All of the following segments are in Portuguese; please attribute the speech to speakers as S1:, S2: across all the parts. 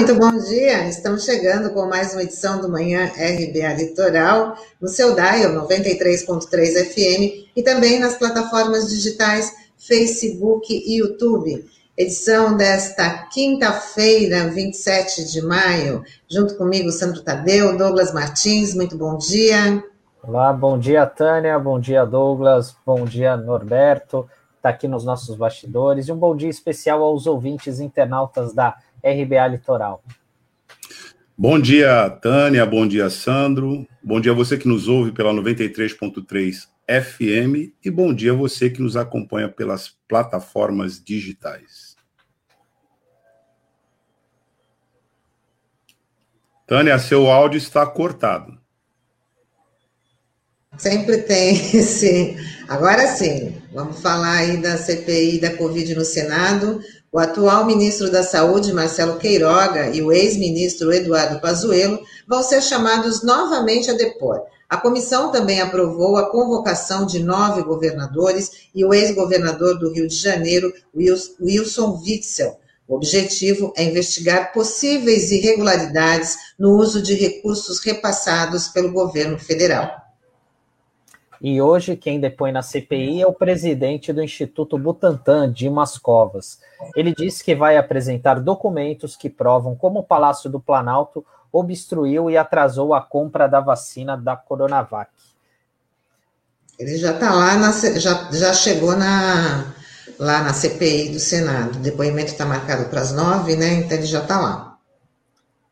S1: muito bom dia. Estamos chegando com mais uma edição do Manhã RBA Litoral, no seu dial 93.3 FM e também nas plataformas digitais Facebook e YouTube. Edição desta quinta-feira, 27 de maio. Junto comigo, Sandro Tadeu, Douglas Martins. Muito bom dia.
S2: Olá, bom dia, Tânia. Bom dia, Douglas. Bom dia, Norberto. Está aqui nos nossos bastidores. E um bom dia especial aos ouvintes internautas da RBA Litoral.
S3: Bom dia, Tânia. Bom dia, Sandro. Bom dia a você que nos ouve pela 93.3 FM e bom dia a você que nos acompanha pelas plataformas digitais. Tânia, seu áudio está cortado.
S1: Sempre tem, sim. Agora sim, vamos falar aí da CPI da Covid no Senado. O atual ministro da Saúde, Marcelo Queiroga, e o ex-ministro Eduardo Pazuello vão ser chamados novamente a depor. A comissão também aprovou a convocação de nove governadores e o ex-governador do Rio de Janeiro, Wilson Witzel. O objetivo é investigar possíveis irregularidades no uso de recursos repassados pelo governo federal.
S2: E hoje quem depõe na CPI é o presidente do Instituto Butantan, Dimas Covas. Ele disse que vai apresentar documentos que provam como o Palácio do Planalto obstruiu e atrasou a compra da vacina da Coronavac.
S1: Ele já está lá, na, já, já chegou na, lá na CPI do Senado. O depoimento está marcado para as nove, né? Então ele já está lá.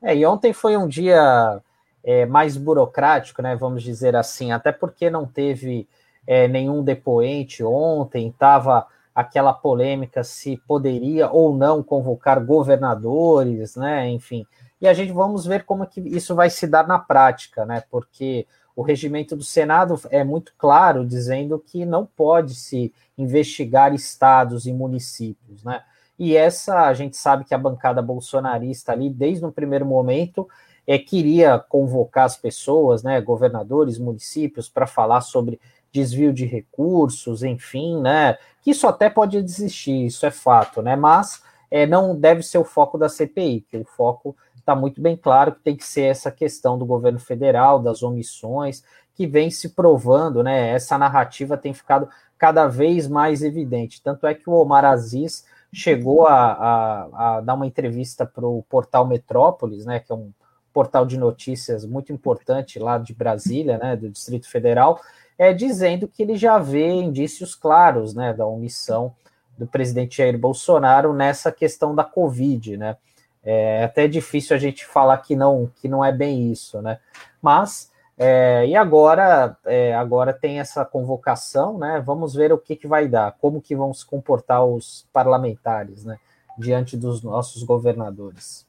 S2: É, e ontem foi um dia é, mais burocrático, né, vamos dizer assim, até porque não teve é, nenhum depoente ontem, estava aquela polêmica se poderia ou não convocar governadores, né, enfim. E a gente vamos ver como que isso vai se dar na prática, né, porque o regimento do Senado é muito claro, dizendo que não pode se investigar estados e municípios, né, e essa, a gente sabe que a bancada bolsonarista ali, desde o primeiro momento, é, queria convocar as pessoas, né, governadores, municípios, para falar sobre desvio de recursos, enfim, né, que isso até pode existir, isso é fato, né, mas é, não deve ser o foco da CPI, que o foco está muito bem claro que tem que ser essa questão do governo federal, das omissões, que vem se provando, né, essa narrativa tem ficado cada vez mais evidente, tanto é que o Omar Aziz chegou a, a, a dar uma entrevista para o portal Metrópolis, né, que é um portal de notícias muito importante lá de Brasília, né, do Distrito Federal, é dizendo que ele já vê indícios claros, né, da omissão do presidente Jair Bolsonaro nessa questão da Covid, né? É até difícil a gente falar que não que não é bem isso, né? Mas é, e agora é, agora tem essa convocação, né? Vamos ver o que, que vai dar, como que vão se comportar os parlamentares, né? Diante dos nossos governadores.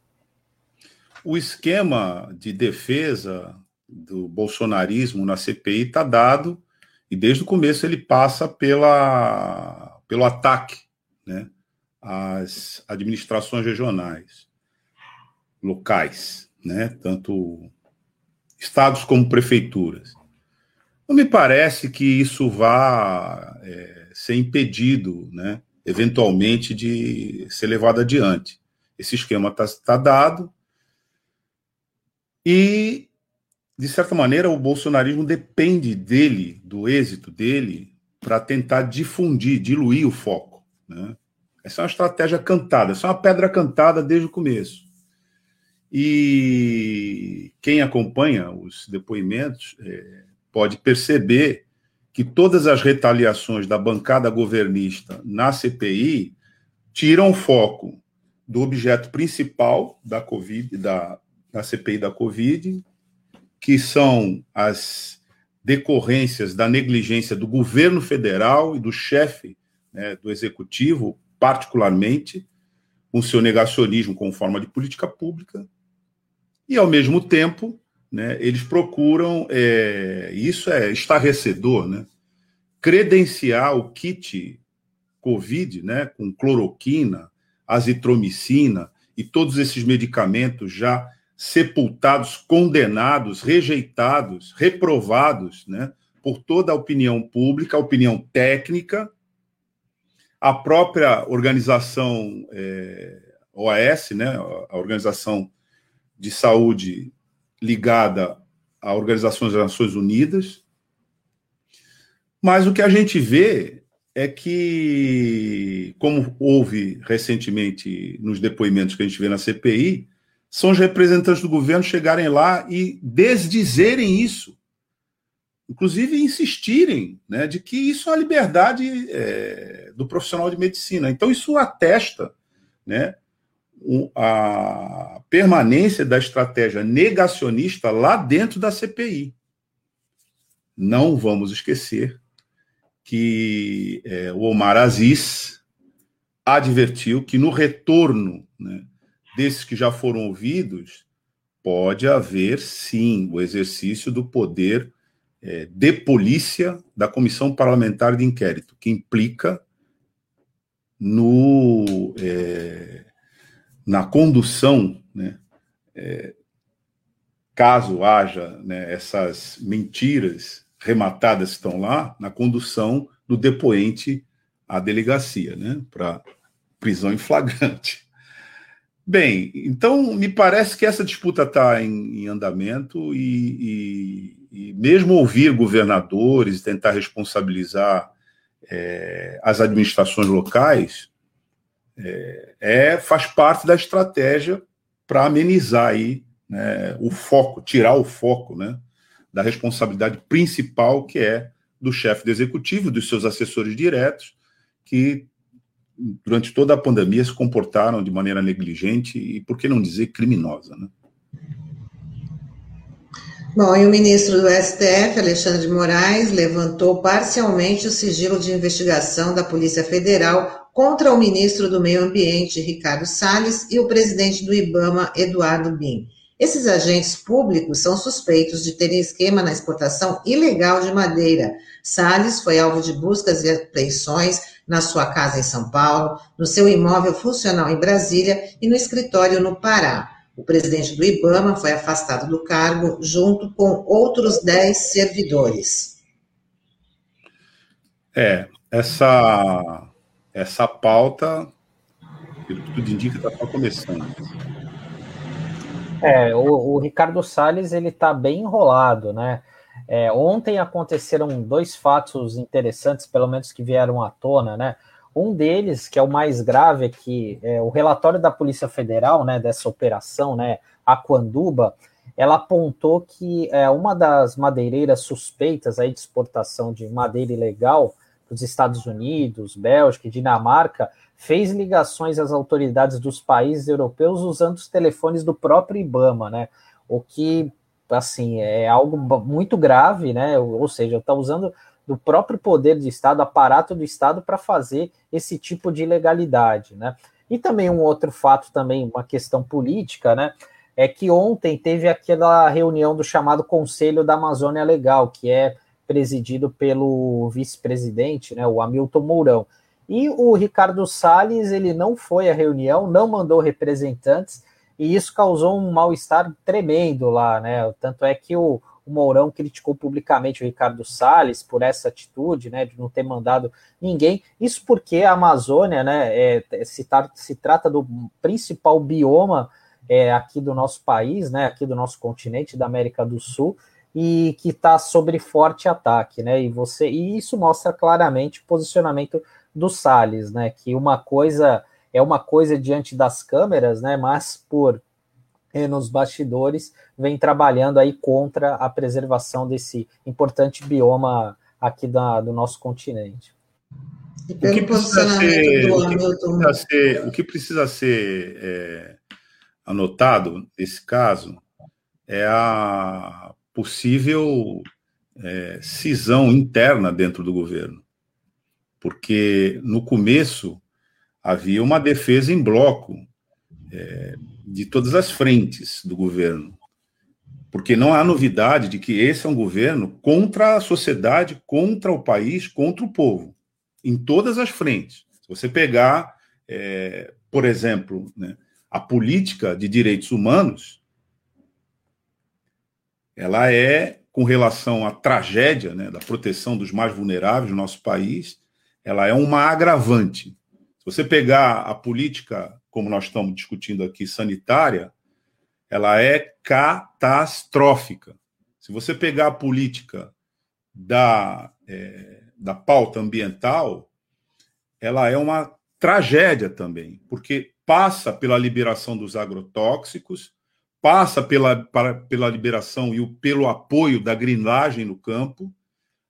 S3: O esquema de defesa do bolsonarismo na CPI está dado e desde o começo ele passa pela, pelo ataque né, às administrações regionais, locais, né, tanto estados como prefeituras. Não me parece que isso vá é, ser impedido, né, eventualmente, de ser levado adiante. Esse esquema está tá dado, e, de certa maneira, o bolsonarismo depende dele, do êxito dele, para tentar difundir, diluir o foco. Né? Essa é uma estratégia cantada, essa é uma pedra cantada desde o começo. E quem acompanha os depoimentos é, pode perceber que todas as retaliações da bancada governista na CPI tiram o foco do objeto principal da Covid, da, da CPI da Covid, que são as decorrências da negligência do governo federal e do chefe né, do executivo, particularmente, com seu negacionismo como forma de política pública, e, ao mesmo tempo, né, eles procuram, é, isso é estarrecedor, né, credenciar o kit Covid, né, com cloroquina, azitromicina e todos esses medicamentos já sepultados, condenados, rejeitados, reprovados né, por toda a opinião pública, a opinião técnica, a própria organização, é, OAS, né, a Organização de Saúde ligada à Organização das Nações Unidas. Mas o que a gente vê é que, como houve recentemente nos depoimentos que a gente vê na CPI, são os representantes do governo chegarem lá e desdizerem isso. Inclusive insistirem né, de que isso é a liberdade é, do profissional de medicina. Então, isso atesta né, a permanência da estratégia negacionista lá dentro da CPI. Não vamos esquecer que é, o Omar Aziz advertiu que no retorno né, desses que já foram ouvidos, pode haver sim o exercício do poder é, de polícia da Comissão Parlamentar de Inquérito, que implica no é, na condução, né, é, caso haja né, essas mentiras rematadas que estão lá, na condução do depoente à delegacia, né, para prisão em flagrante. Bem, então me parece que essa disputa está em, em, andamento e, e, e, mesmo ouvir governadores, tentar responsabilizar é, as administrações locais, é, é, faz parte da estratégia para amenizar aí né, o foco, tirar o foco né, da responsabilidade principal que é do chefe do executivo, dos seus assessores diretos, que durante toda a pandemia se comportaram de maneira negligente e, por que não dizer, criminosa. Né?
S1: Bom, e o ministro do STF, Alexandre de Moraes, levantou parcialmente o sigilo de investigação da Polícia Federal contra o ministro do Meio Ambiente, Ricardo Salles, e o presidente do IBAMA, Eduardo Bin. Esses agentes públicos são suspeitos de terem esquema na exportação ilegal de madeira. Salles foi alvo de buscas e apreensões na sua casa em São Paulo, no seu imóvel funcional em Brasília e no escritório no Pará. O presidente do IBAMA foi afastado do cargo junto com outros 10 servidores.
S3: É, essa, essa pauta, pelo que tudo indica, está começando.
S2: É, o, o Ricardo Salles ele está bem enrolado, né? É, ontem aconteceram dois fatos interessantes, pelo menos que vieram à tona, né? Um deles, que é o mais grave, é que é, o relatório da Polícia Federal, né, dessa operação, né, Aquanduba, ela apontou que é, uma das madeireiras suspeitas aí de exportação de madeira ilegal dos Estados Unidos, Bélgica e Dinamarca fez ligações às autoridades dos países europeus usando os telefones do próprio IBAMA, né? O que assim, é algo muito grave, né? Ou seja, está usando do próprio poder de Estado, aparato do Estado, para fazer esse tipo de ilegalidade, né? E também um outro fato, também uma questão política, né? É que ontem teve aquela reunião do chamado Conselho da Amazônia Legal, que é presidido pelo vice-presidente, né, o Hamilton Mourão. E o Ricardo Salles, ele não foi à reunião, não mandou representantes, e isso causou um mal-estar tremendo lá, né? Tanto é que o, o Mourão criticou publicamente o Ricardo Salles por essa atitude, né, de não ter mandado ninguém. Isso porque a Amazônia, né, é, se, se trata do principal bioma é, aqui do nosso país, né, aqui do nosso continente, da América do Sul, e que está sobre forte ataque, né? E você e isso mostra claramente o posicionamento do Salles, né? Que uma coisa é uma coisa diante das câmeras, né? Mas por eh, nos bastidores vem trabalhando aí contra a preservação desse importante bioma aqui da, do nosso continente.
S3: O que, precisa ser, o, que precisa ser, o que precisa ser é, anotado nesse caso é a possível é, cisão interna dentro do governo. Porque no começo havia uma defesa em bloco é, de todas as frentes do governo. Porque não há novidade de que esse é um governo contra a sociedade, contra o país, contra o povo, em todas as frentes. Se você pegar, é, por exemplo, né, a política de direitos humanos, ela é, com relação à tragédia né, da proteção dos mais vulneráveis no nosso país, ela é uma agravante. Se você pegar a política como nós estamos discutindo aqui, sanitária, ela é catastrófica. Se você pegar a política da, é, da pauta ambiental, ela é uma tragédia também, porque passa pela liberação dos agrotóxicos, passa pela, para, pela liberação e o, pelo apoio da grilagem no campo.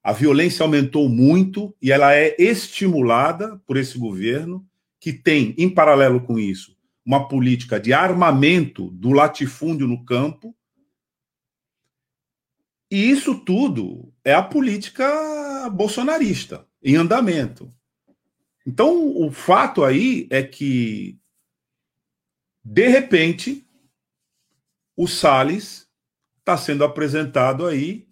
S3: A violência aumentou muito e ela é estimulada por esse governo, que tem, em paralelo com isso, uma política de armamento do latifúndio no campo. E isso tudo é a política bolsonarista em andamento. Então, o fato aí é que, de repente, o Salles está sendo apresentado aí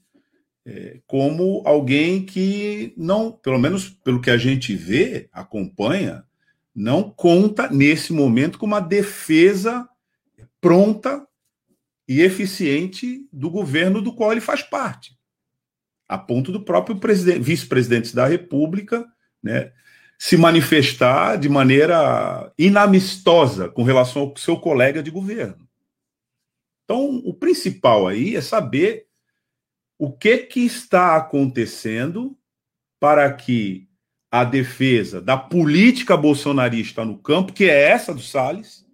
S3: é, como alguém que não, pelo menos pelo que a gente vê, acompanha, não conta nesse momento com uma defesa pronta e eficiente do governo do qual ele faz parte, a ponto do próprio vice-presidente da República, né, se manifestar de maneira inamistosa com relação ao seu colega de governo. Então, o principal aí é saber o que, que está acontecendo para que a defesa da política bolsonarista no campo, que é essa do Salles,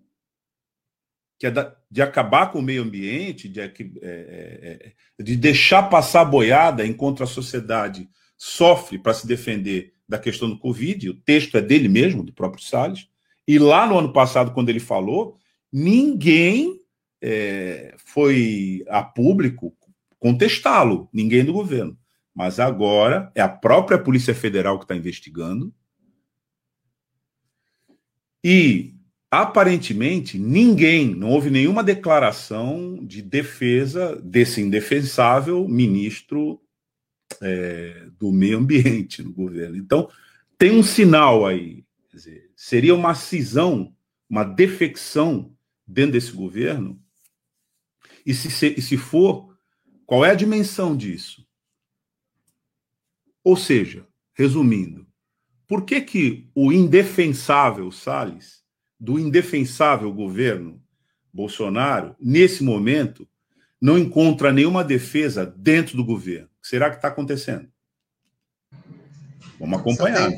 S3: que é da, de acabar com o meio ambiente, de, é, é, é, de deixar passar boiada enquanto a sociedade sofre para se defender da questão do Covid, o texto é dele mesmo, do próprio Salles, e lá no ano passado, quando ele falou, ninguém é, foi a público contestá-lo, ninguém do governo. Mas agora é a própria Polícia Federal que está investigando. E, aparentemente, ninguém, não houve nenhuma declaração de defesa desse indefensável ministro é, do meio ambiente no governo. Então, tem um sinal aí. Dizer, seria uma cisão, uma defecção dentro desse governo e se, se for, qual é a dimensão disso? Ou seja, resumindo, por que, que o indefensável Salles, do indefensável governo Bolsonaro, nesse momento, não encontra nenhuma defesa dentro do governo? O que será que está acontecendo? Vamos acompanhar.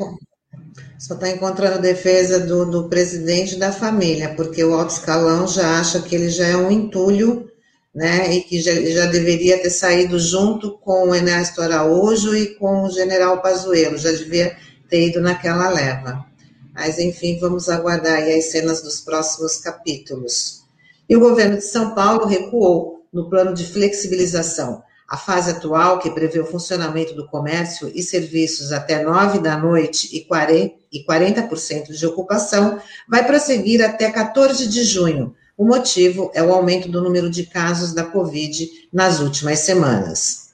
S1: Só está encontrando defesa do, do presidente da família, porque o alto escalão já acha que ele já é um entulho né, e que já, já, deveria ter saído junto com o Ernesto Araújo e com o general Pazuello, já devia ter ido naquela leva. Mas, enfim, vamos aguardar as cenas dos próximos capítulos. E o governo de São Paulo recuou no plano de flexibilização. A fase atual, que prevê o funcionamento do comércio e serviços até nove da noite e 40% de ocupação, vai prosseguir até 14 de junho, o motivo é o aumento do número de casos da Covid nas últimas semanas.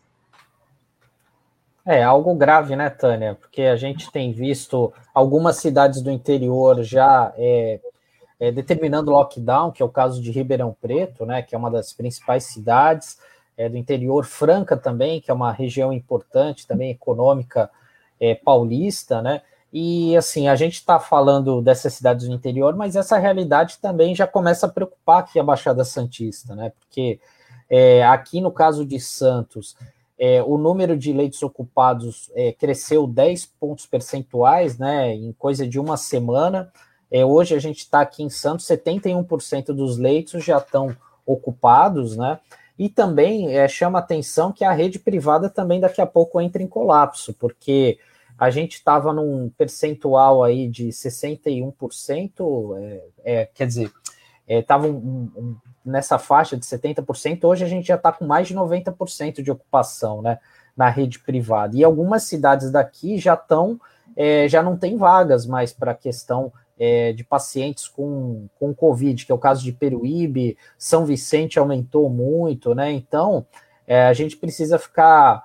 S2: É algo grave, né, Tânia? Porque a gente tem visto algumas cidades do interior já é, é, determinando lockdown, que é o caso de Ribeirão Preto, né, que é uma das principais cidades é, do interior, Franca também, que é uma região importante, também econômica é, paulista, né? E assim, a gente está falando dessas cidades do interior, mas essa realidade também já começa a preocupar aqui a Baixada Santista, né? Porque é, aqui no caso de Santos, é, o número de leitos ocupados é, cresceu 10 pontos percentuais, né? Em coisa de uma semana. É, hoje a gente está aqui em Santos, 71% dos leitos já estão ocupados, né? E também é, chama atenção que a rede privada também daqui a pouco entra em colapso, porque a gente estava num percentual aí de 61%, é, é, quer dizer, estava é, um, um, nessa faixa de 70%, hoje a gente já está com mais de 90% de ocupação né, na rede privada. E algumas cidades daqui já estão, é, já não tem vagas mais para a questão é, de pacientes com, com Covid, que é o caso de Peruíbe, São Vicente aumentou muito, né? Então é, a gente precisa ficar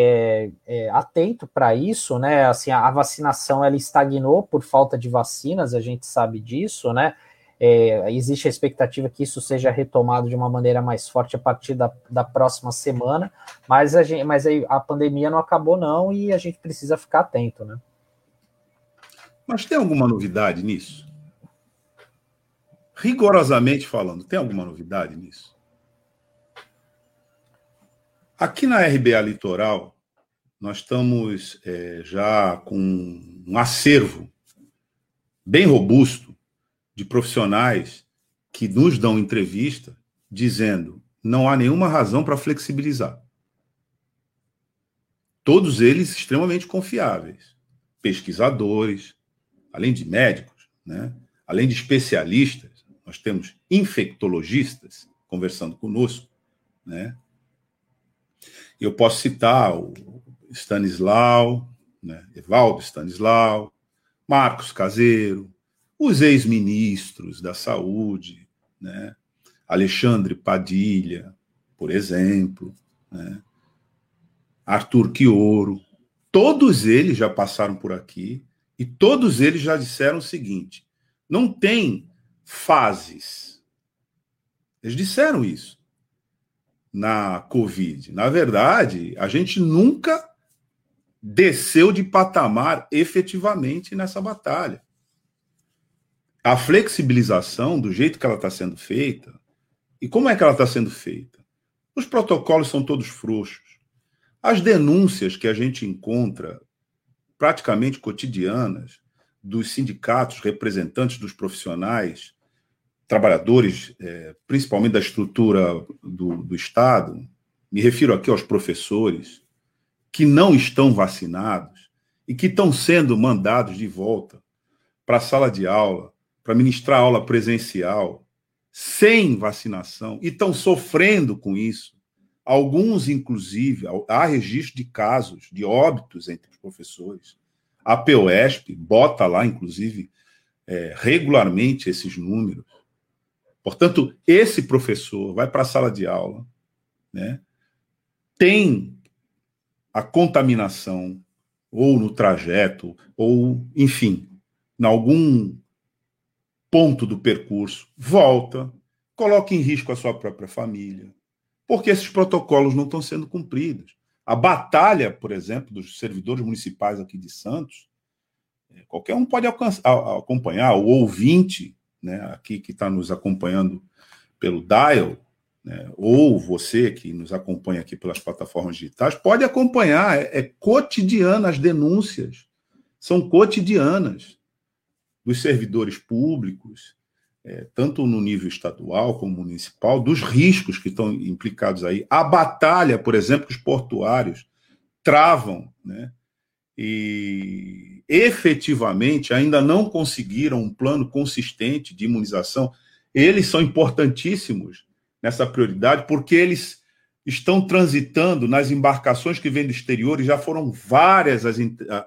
S2: é, é, atento para isso, né? Assim, a, a, vacinação ela estagnou por falta de vacinas, a gente sabe disso, né? É, existe a expectativa que isso seja retomado de uma maneira mais forte a partir da, da próxima semana, mas a, gente, mas a pandemia não acabou, não, e a gente precisa ficar atento, né?
S3: Mas tem alguma novidade nisso? rigorosamente falando, tem alguma novidade nisso? Aqui na RBA Litoral, nós estamos é, já com um acervo bem robusto de profissionais que nos dão entrevista dizendo não há nenhuma razão para flexibilizar. Todos eles extremamente confiáveis, pesquisadores, além de médicos, né? além de especialistas, nós temos infectologistas conversando conosco, né? Eu posso citar o Stanislau, né? Evaldo Stanislau, Marcos Caseiro, os ex-ministros da saúde, né? Alexandre Padilha, por exemplo, né? Arthur Quioro, todos eles já passaram por aqui e todos eles já disseram o seguinte: não tem fases. Eles disseram isso na Covid. Na verdade, a gente nunca desceu de patamar efetivamente nessa batalha. A flexibilização, do jeito que ela está sendo feita, e como é que ela está sendo feita? Os protocolos são todos frouxos. As denúncias que a gente encontra, praticamente cotidianas, dos sindicatos, representantes dos profissionais, trabalhadores, é, principalmente da estrutura do, do Estado, me refiro aqui aos professores, que não estão vacinados e que estão sendo mandados de volta para a sala de aula, para ministrar aula presencial, sem vacinação, e estão sofrendo com isso. Alguns, inclusive, há registro de casos de óbitos entre os professores. A POESP bota lá, inclusive, é, regularmente esses números. Portanto, esse professor vai para a sala de aula, né, tem a contaminação, ou no trajeto, ou, enfim, em algum ponto do percurso, volta, coloca em risco a sua própria família, porque esses protocolos não estão sendo cumpridos. A batalha, por exemplo, dos servidores municipais aqui de Santos, é, qualquer um pode acompanhar, o ouvinte né, aqui que está nos acompanhando pelo Dial, né, ou você que nos acompanha aqui pelas plataformas digitais, pode acompanhar. É, é cotidiana as denúncias, são cotidianas dos servidores públicos, é, tanto no nível estadual como municipal, dos riscos que estão implicados aí. A batalha, por exemplo, que os portuários travam, né? E efetivamente ainda não conseguiram um plano consistente de imunização, eles são importantíssimos nessa prioridade, porque eles estão transitando nas embarcações que vêm do exterior, e já foram várias as,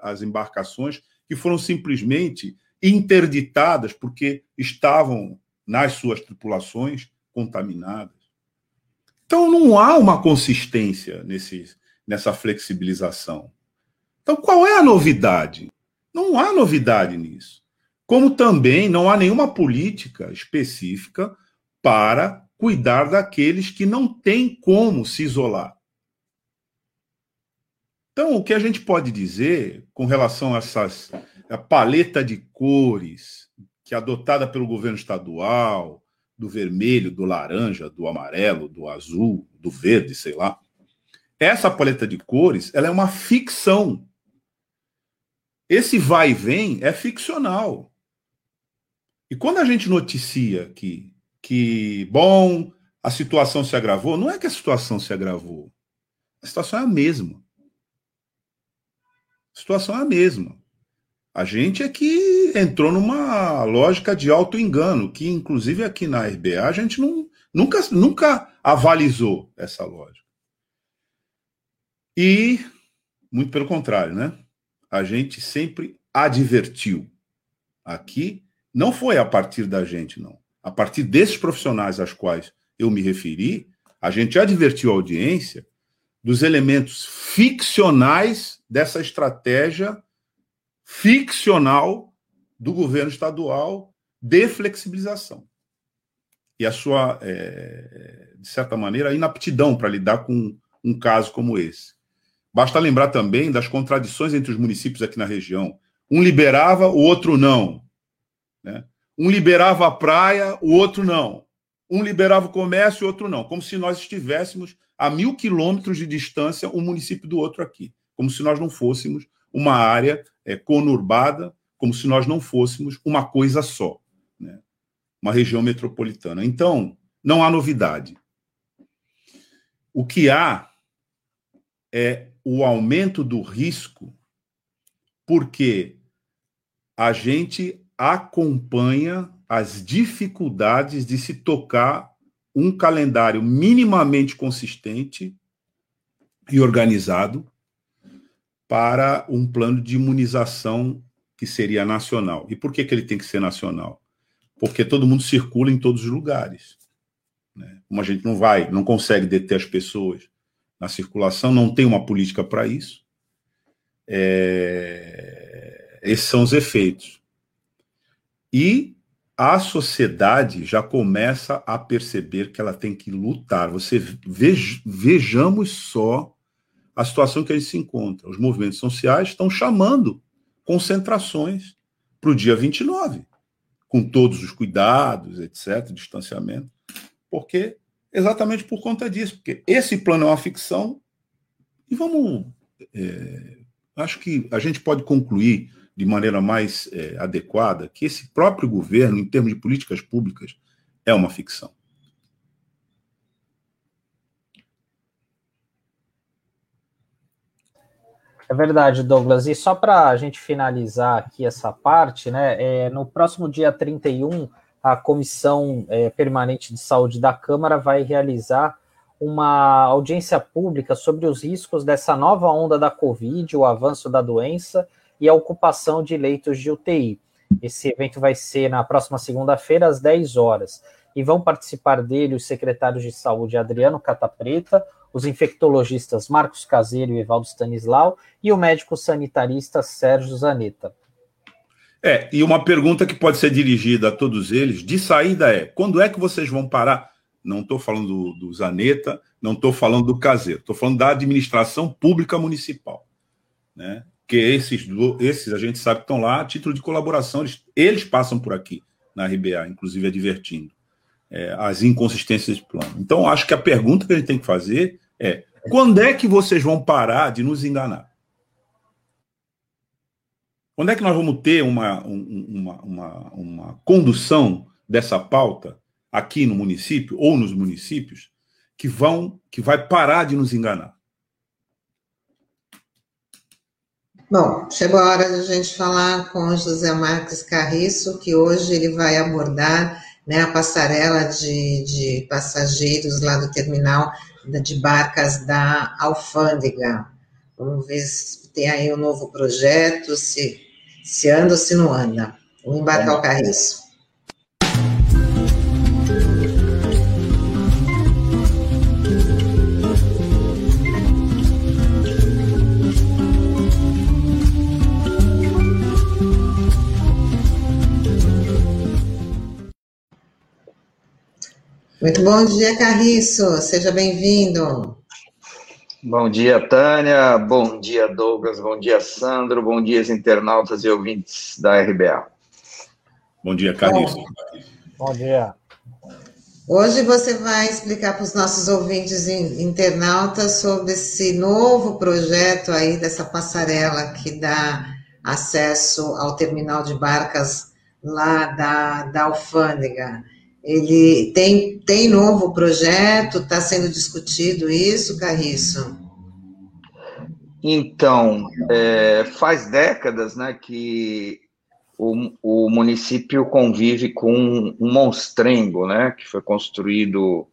S3: as embarcações que foram simplesmente interditadas porque estavam nas suas tripulações contaminadas. Então não há uma consistência nesse, nessa flexibilização. Então qual é a novidade? Não há novidade nisso. Como também não há nenhuma política específica para cuidar daqueles que não têm como se isolar. Então, o que a gente pode dizer com relação a essas a paleta de cores que é adotada pelo governo estadual, do vermelho, do laranja, do amarelo, do azul, do verde, sei lá. Essa paleta de cores, ela é uma ficção esse vai e vem é ficcional. E quando a gente noticia que, que, bom, a situação se agravou, não é que a situação se agravou. A situação é a mesma. A situação é a mesma. A gente é que entrou numa lógica de auto-engano, que inclusive aqui na RBA a gente não, nunca, nunca avalizou essa lógica. E, muito pelo contrário, né? A gente sempre advertiu. Aqui não foi a partir da gente, não. A partir desses profissionais aos quais eu me referi, a gente advertiu a audiência dos elementos ficcionais dessa estratégia ficcional do governo estadual de flexibilização. E a sua, é, de certa maneira, inaptidão para lidar com um caso como esse. Basta lembrar também das contradições entre os municípios aqui na região. Um liberava, o outro não. Né? Um liberava a praia, o outro não. Um liberava o comércio, o outro não. Como se nós estivéssemos a mil quilômetros de distância um município do outro aqui. Como se nós não fôssemos uma área é, conurbada, como se nós não fôssemos uma coisa só, né? uma região metropolitana. Então, não há novidade. O que há é o aumento do risco, porque a gente acompanha as dificuldades de se tocar um calendário minimamente consistente e organizado para um plano de imunização que seria nacional. E por que, que ele tem que ser nacional? Porque todo mundo circula em todos os lugares. Né? Como a gente não vai, não consegue deter as pessoas na circulação, não tem uma política para isso. É... Esses são os efeitos. E a sociedade já começa a perceber que ela tem que lutar. Você vej, vejamos só a situação que ele se encontra. Os movimentos sociais estão chamando concentrações para o dia 29, com todos os cuidados, etc., distanciamento, porque exatamente por conta disso, porque esse plano é uma ficção e vamos, é, acho que a gente pode concluir de maneira mais é, adequada que esse próprio governo, em termos de políticas públicas, é uma ficção.
S2: É verdade, Douglas. E só para a gente finalizar aqui essa parte, né? É, no próximo dia 31, a Comissão é, Permanente de Saúde da Câmara vai realizar uma audiência pública sobre os riscos dessa nova onda da Covid, o avanço da doença e a ocupação de leitos de UTI. Esse evento vai ser na próxima segunda-feira, às 10 horas. E vão participar dele os secretários de saúde Adriano Catapreta, os infectologistas Marcos Caseiro e Evaldo Stanislau e o médico sanitarista Sérgio Zanetta.
S3: É, e uma pergunta que pode ser dirigida a todos eles, de saída é: quando é que vocês vão parar? Não estou falando do, do Zaneta, não estou falando do Caseiro, estou falando da administração pública municipal. Né? que esses, esses a gente sabe que estão lá a título de colaboração, eles, eles passam por aqui na RBA, inclusive advertindo é, as inconsistências de plano. Então, acho que a pergunta que a gente tem que fazer é: quando é que vocês vão parar de nos enganar? Quando é que nós vamos ter uma, uma, uma, uma condução dessa pauta aqui no município ou nos municípios que vão que vai parar de nos enganar?
S1: Bom, chegou a hora de a gente falar com José Marques Carriço, que hoje ele vai abordar né, a passarela de, de passageiros lá do terminal de barcas da Alfândega. Vamos ver se tem aí um novo projeto, se, se anda ou se não anda. Vamos embarcar o Carriço. Muito bom dia, Carriço. Seja bem-vindo.
S4: Bom dia, Tânia. Bom dia, Douglas. Bom dia, Sandro. Bom dia, internautas e ouvintes da RBA.
S3: Bom dia, Carriço. Bom,
S2: bom dia.
S1: Hoje você vai explicar para os nossos ouvintes internautas sobre esse novo projeto aí dessa passarela que dá acesso ao terminal de barcas lá da, da alfândega. Ele tem, tem novo projeto, está sendo discutido isso, Carriço?
S4: Então, é, faz décadas né, que o, o, município convive com um, monstrengo, né, que foi construído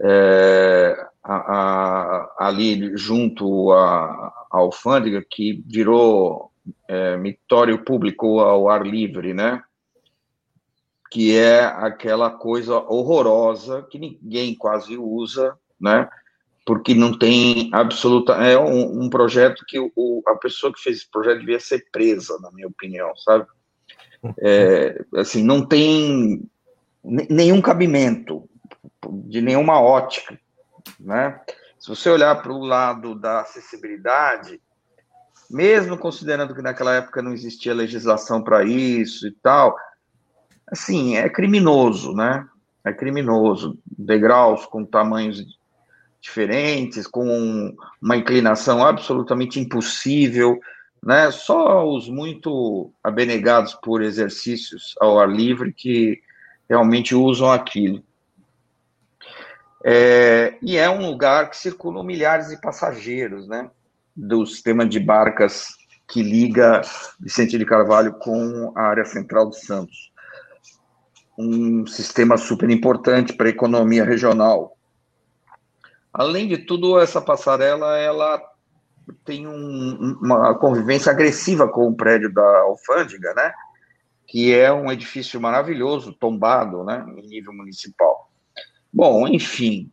S4: é, a, a, ali junto à, à alfândega, que virou é, mitório público ao ar livre, né? Que é aquela coisa horrorosa que ninguém quase usa, né? Porque não tem absoluta. É um, um projeto que o, a pessoa que fez esse projeto devia ser presa, na minha opinião, sabe? É, assim, não tem nenhum cabimento de nenhuma ótica, né? Se você olhar para o lado da acessibilidade, mesmo considerando que naquela época não existia legislação para isso e tal, assim, é criminoso, né? É criminoso. Degraus com tamanhos diferentes, com uma inclinação absolutamente impossível, né? Só os muito abenegados por exercícios ao ar livre que realmente usam aquilo. É, e é um lugar que circulam milhares de passageiros, né? Do sistema de barcas que liga Vicente de Carvalho com a área central de Santos. Um sistema super importante para a economia regional. Além de tudo, essa passarela ela tem um, uma convivência agressiva com o prédio da alfândega, né? Que é um edifício maravilhoso, tombado, né? Em nível municipal. Bom, enfim,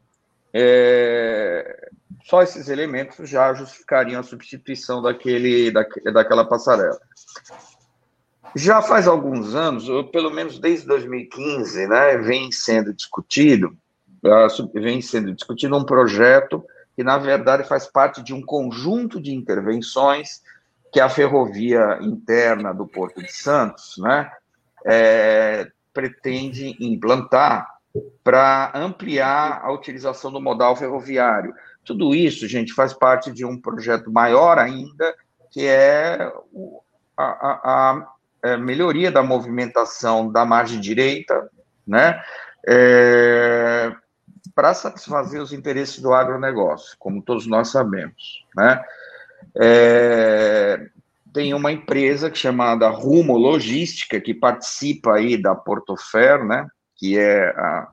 S4: é, só esses elementos já justificariam a substituição daquele, da, daquela passarela. Já faz alguns anos, ou pelo menos desde 2015, né, vem sendo discutido, vem sendo discutido um projeto que, na verdade, faz parte de um conjunto de intervenções que a ferrovia interna do Porto de Santos né, é, pretende implantar para ampliar a utilização do modal ferroviário. Tudo isso, gente, faz parte de um projeto maior ainda, que é a, a é, melhoria da movimentação da margem direita, né? É, para satisfazer os interesses do agronegócio, como todos nós sabemos. Né? É, tem uma empresa chamada Rumo Logística, que participa aí da Portofer, né? que é a,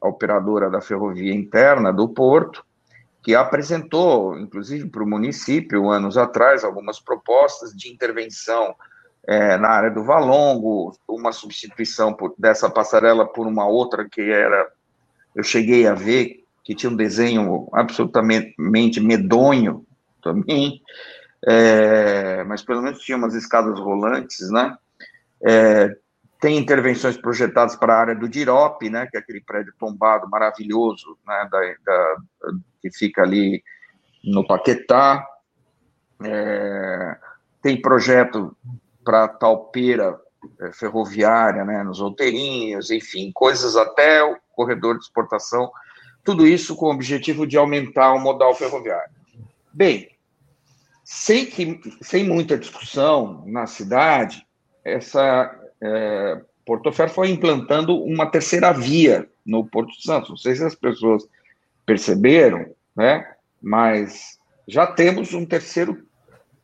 S4: a operadora da ferrovia interna do Porto, que apresentou, inclusive para o município, anos atrás, algumas propostas de intervenção é, na área do Valongo, uma substituição por, dessa passarela por uma outra que era eu cheguei a ver que tinha um desenho absolutamente medonho também, é, mas pelo menos tinha umas escadas rolantes, né? É, tem intervenções projetadas para a área do Dirop, né, que é aquele prédio tombado maravilhoso, né, da, da, que fica ali no Paquetá. É, tem projeto para talpeira é, ferroviária, né, nos outeirinhos, enfim, coisas até o corredor de exportação, tudo isso com o objetivo de aumentar o modal ferroviário. Bem, sem, que, sem muita discussão na cidade, essa é, Porto Ferro foi implantando uma terceira via no Porto Santos. Não sei se as pessoas perceberam, né? Mas já temos um terceiro,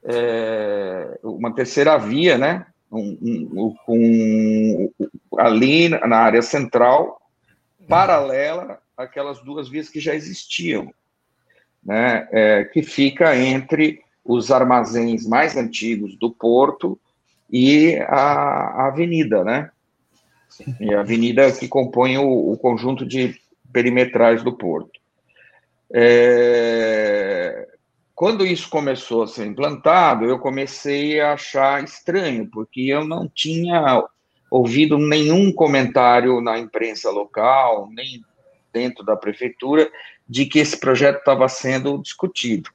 S4: é, uma terceira via, né? Um, um, um, ali na área central paralela àquelas duas vias que já existiam, né, é, que fica entre os armazéns mais antigos do porto e a, a avenida, né? E a avenida que compõe o, o conjunto de perimetrais do porto. É, quando isso começou a ser implantado, eu comecei a achar estranho, porque eu não tinha ouvido nenhum comentário na imprensa local, nem dentro da prefeitura, de que esse projeto estava sendo discutido.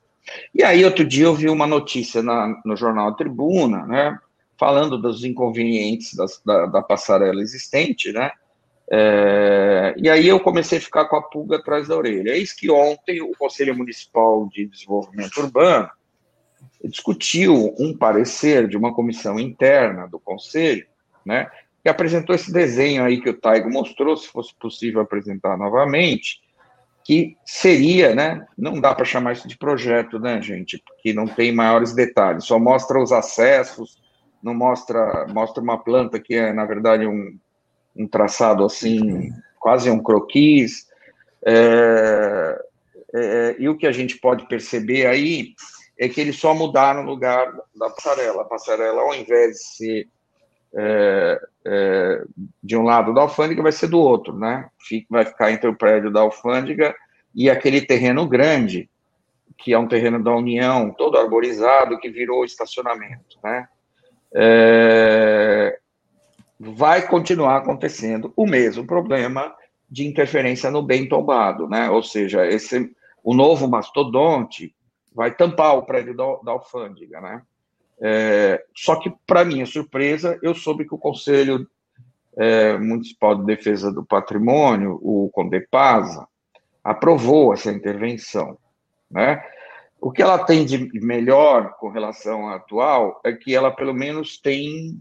S4: E aí, outro dia, eu vi uma notícia na, no jornal Tribuna, né, falando dos inconvenientes da, da, passarela existente, né, é, e aí eu comecei a ficar com a pulga atrás da orelha. Eis que ontem o Conselho Municipal de Desenvolvimento Urbano discutiu um parecer de uma comissão interna do Conselho, né, que apresentou esse desenho aí que o Taigo mostrou, se fosse possível apresentar novamente, que seria, né? Não dá para chamar isso de projeto, né, gente? Porque não tem maiores detalhes, só mostra os acessos, não mostra, mostra uma planta que é, na verdade, um, um traçado assim, quase um croquis. É, é, e o que a gente pode perceber aí é que eles só mudaram o lugar da passarela. A passarela, ao invés de ser é, é, de um lado da alfândega, vai ser do outro, né? Fica, vai ficar entre o prédio da alfândega e aquele terreno grande, que é um terreno da União, todo arborizado, que virou estacionamento, né? É, vai continuar acontecendo o mesmo problema de interferência no bem tombado, né? Ou seja, esse, o novo mastodonte vai tampar o prédio da, da alfândega, né? É, só que, para minha surpresa, eu soube que o Conselho é, Municipal de Defesa do Patrimônio, o Condepasa, aprovou essa intervenção, né? O que ela tem de melhor com relação à atual é que ela, pelo menos, tem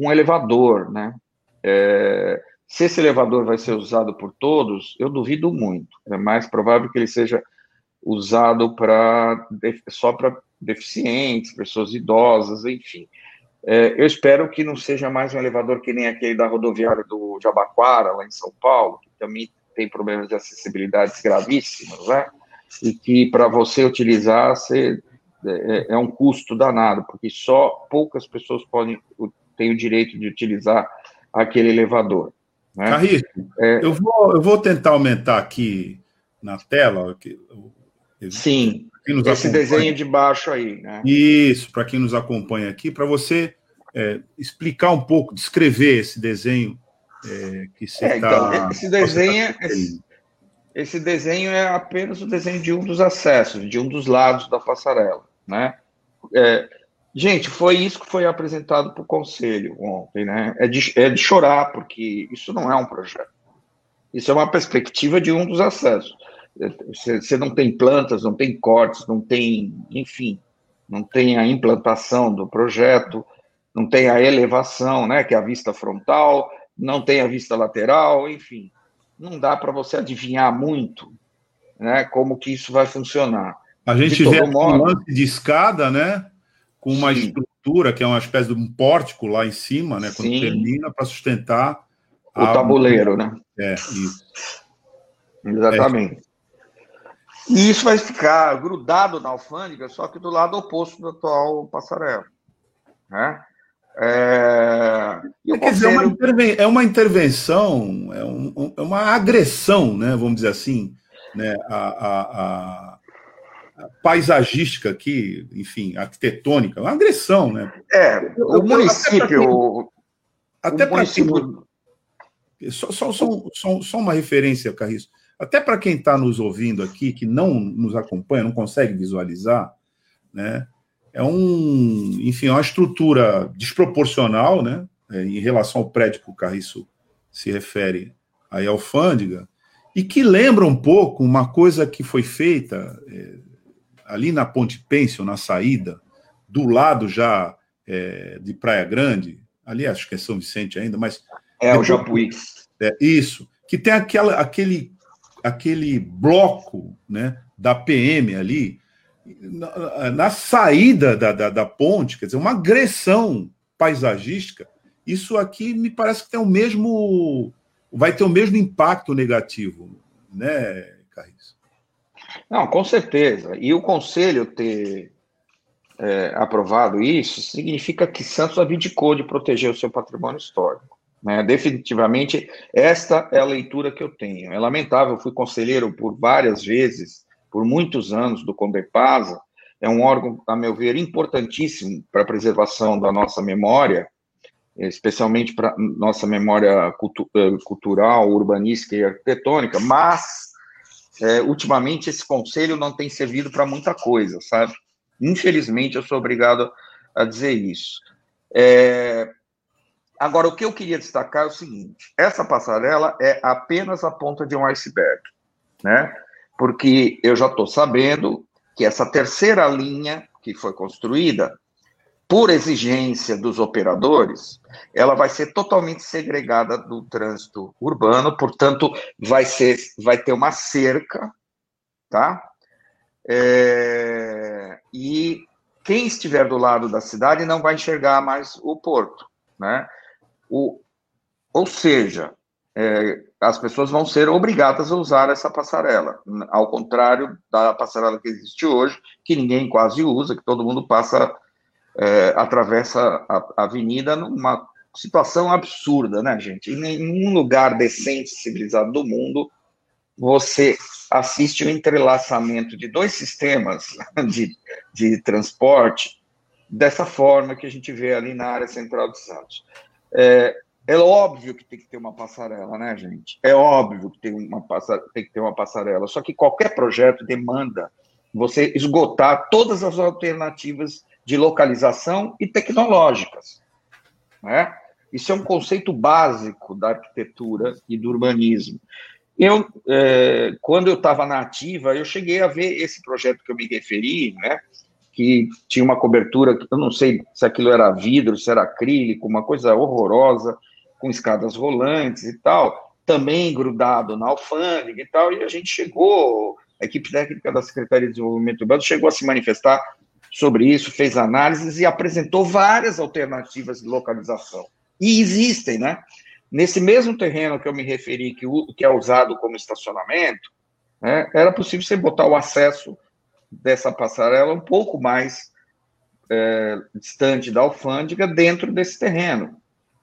S4: um elevador, né? É, se esse elevador vai ser usado por todos, eu duvido muito. É mais provável que ele seja usado para só para deficientes, pessoas idosas, enfim. É, eu espero que não seja mais um elevador que nem aquele da rodoviária do Jabaquara, lá em São Paulo, que também tem problemas de acessibilidade gravíssimos, né? E que para você utilizar você, é, é, um custo danado, porque só poucas pessoas podem têm o direito de utilizar aquele elevador.
S3: Né? É, eu, vou, eu vou tentar aumentar aqui na tela. Aqui,
S4: sim, esse acompanha. desenho de baixo aí. Né?
S3: Isso, para quem nos acompanha aqui, para você é, explicar um pouco, descrever esse desenho é, que você está. É, então,
S4: esse desenho, tá esse, esse, desenho é apenas o desenho de um dos acessos, de um dos lados da passarela. Né? É, gente, foi isso que foi apresentado para o conselho ontem. Né? É, de, é de chorar, porque isso não é um projeto. Isso é uma perspectiva de um dos acessos. Você não tem plantas, não tem cortes, não tem, enfim, não tem a implantação do projeto, não tem a elevação, né, que é a vista frontal, não tem a vista lateral, enfim, não dá para você adivinhar muito, né, como que isso vai funcionar.
S3: A gente vê modo, um lance de escada, né, com uma sim. estrutura que é uma espécie de um pórtico lá em cima, né, quando sim. termina para sustentar
S4: o a... tabuleiro, né?
S3: É, isso.
S4: Exatamente. É. E isso vai ficar grudado na alfândega, só que do lado oposto da atual passarela. Né?
S3: É, é, quer dizer, é uma, interven é uma intervenção, é, um, é, uma agressão, né, vamos dizer assim, né, a, a, a paisagística aqui, enfim, arquitetônica, uma agressão, né?
S4: É, o eu, município.
S3: Até para município... só, só, só, só, uma referência, Carriço. Até para quem está nos ouvindo aqui, que não nos acompanha, não consegue visualizar, né? É um, enfim, é uma estrutura desproporcional, né? É, em relação ao prédio que o Carriço se refere aí à alfândega, e que lembra um pouco uma coisa que foi feita é, ali na Ponte Pêncil, na saída, do lado já é, de Praia Grande, ali acho que é São Vicente ainda, mas.
S4: É, depois, o Japuí.
S3: É, isso, que tem aquela, aquele aquele bloco né, da PM ali, na, na saída da, da, da, ponte, quer dizer, uma agressão paisagística, isso aqui me parece que tem o mesmo. vai ter o mesmo impacto negativo, né, Carris?
S4: Não, com certeza. E o Conselho ter é, aprovado isso significa que Santos abdicou de proteger o seu patrimônio histórico. Né? Definitivamente, esta é a leitura que eu tenho. É lamentável, eu fui conselheiro por várias vezes, por muitos anos, do Condepasa, é um órgão, a meu ver, importantíssimo para a preservação da nossa memória, especialmente para nossa memória cultu eh, cultural, urbanística e arquitetônica, mas, é, ultimamente, esse conselho não tem servido para muita coisa, sabe? Infelizmente, eu sou obrigado a dizer isso. É, Agora, o que eu queria destacar é o seguinte: essa passarela é apenas a ponta de um iceberg, né? Porque eu já estou sabendo que essa terceira linha que foi construída, por exigência dos operadores, ela vai ser totalmente segregada do trânsito urbano, portanto, vai, ser, vai ter uma cerca, tá? É, e quem estiver do lado da cidade não vai enxergar mais o porto, né? O, ou seja, é, as pessoas vão ser obrigadas a usar essa passarela, ao contrário da passarela que existe hoje, que ninguém quase usa, que todo mundo passa, é, atravessa a, avenida numa situação absurda, né, gente? Em nenhum lugar decente, civilizado do mundo, você assiste o entrelaçamento de dois sistemas de, de transporte dessa forma que a gente vê ali na área central de Santos. É, é óbvio que tem que ter uma passarela, né, gente? É óbvio que tem, uma tem que ter uma passarela. Só que qualquer projeto demanda você esgotar todas as alternativas de localização e tecnológicas. Né? Isso é um conceito básico da arquitetura e do urbanismo. Eu, é, quando eu estava na ativa, eu cheguei a ver esse projeto que eu me referi, né? Que tinha uma cobertura, eu não sei se aquilo era vidro, se era acrílico, uma coisa horrorosa, com escadas rolantes e tal, também grudado na alfândega e tal, e a gente chegou, a equipe técnica da Secretaria de Desenvolvimento Urbano chegou a se manifestar sobre isso, fez análises e apresentou várias alternativas de localização. E existem, né? Nesse mesmo terreno que eu me referi, que, que é usado como estacionamento, né, era possível você botar o acesso dessa passarela um pouco mais é, distante da alfândega dentro desse terreno,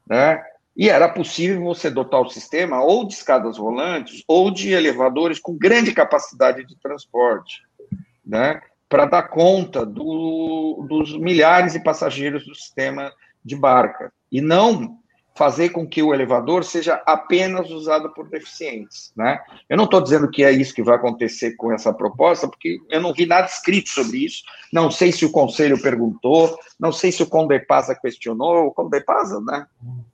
S4: né? E era possível você dotar o sistema ou de escadas rolantes ou de elevadores com grande capacidade de transporte, né? Para dar conta do, dos milhares de passageiros do sistema de barca. E não fazer com que o elevador seja apenas usado por deficientes, né? Eu não estou dizendo que é isso que vai acontecer com essa proposta, porque eu não vi nada escrito sobre isso, não sei se o conselho perguntou, não sei se o Condepasa questionou, o Condepasa, né?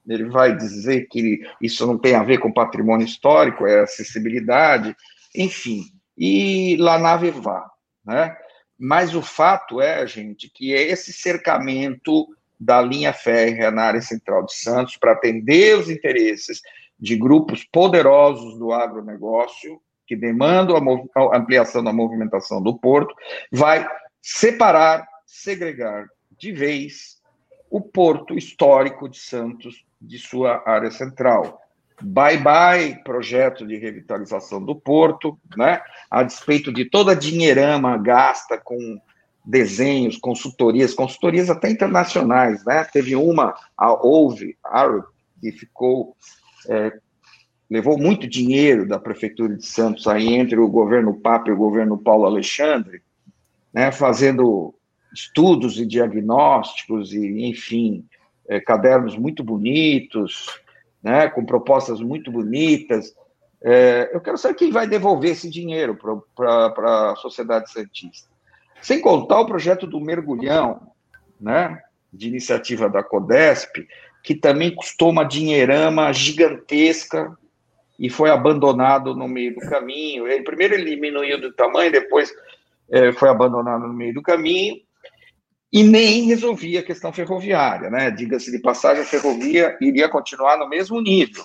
S4: Ele vai dizer que isso não tem a ver com patrimônio histórico, é acessibilidade, enfim, e lá nave vá, né? Mas o fato é, gente, que esse cercamento da linha férrea na área central de Santos para atender os interesses de grupos poderosos do agronegócio, que demandam a, ampliação da movimentação do porto, vai separar, segregar de vez o porto histórico de Santos de sua área central. Bye bye projeto de revitalização do porto, né? A despeito de toda a dinheirama gasta com desenhos, consultorias, consultorias até internacionais, né? Teve uma, a Ouve, que ficou, é, levou muito dinheiro da Prefeitura de Santos aí entre o governo Papa e o governo Paulo Alexandre, né? Fazendo estudos e diagnósticos e, enfim, é, cadernos muito bonitos, né? Com propostas muito bonitas. É, eu quero saber quem vai devolver esse dinheiro para a sociedade santista. Sem contar o projeto do mergulhão, né, de iniciativa da Codesp, que também custou uma dinheirama gigantesca e foi abandonado no meio do caminho. Ele, primeiro ele diminuiu de tamanho, depois é, foi abandonado no meio do caminho e nem resolvia a questão ferroviária, né? Diga-se de passagem, a ferrovia iria continuar no mesmo nível.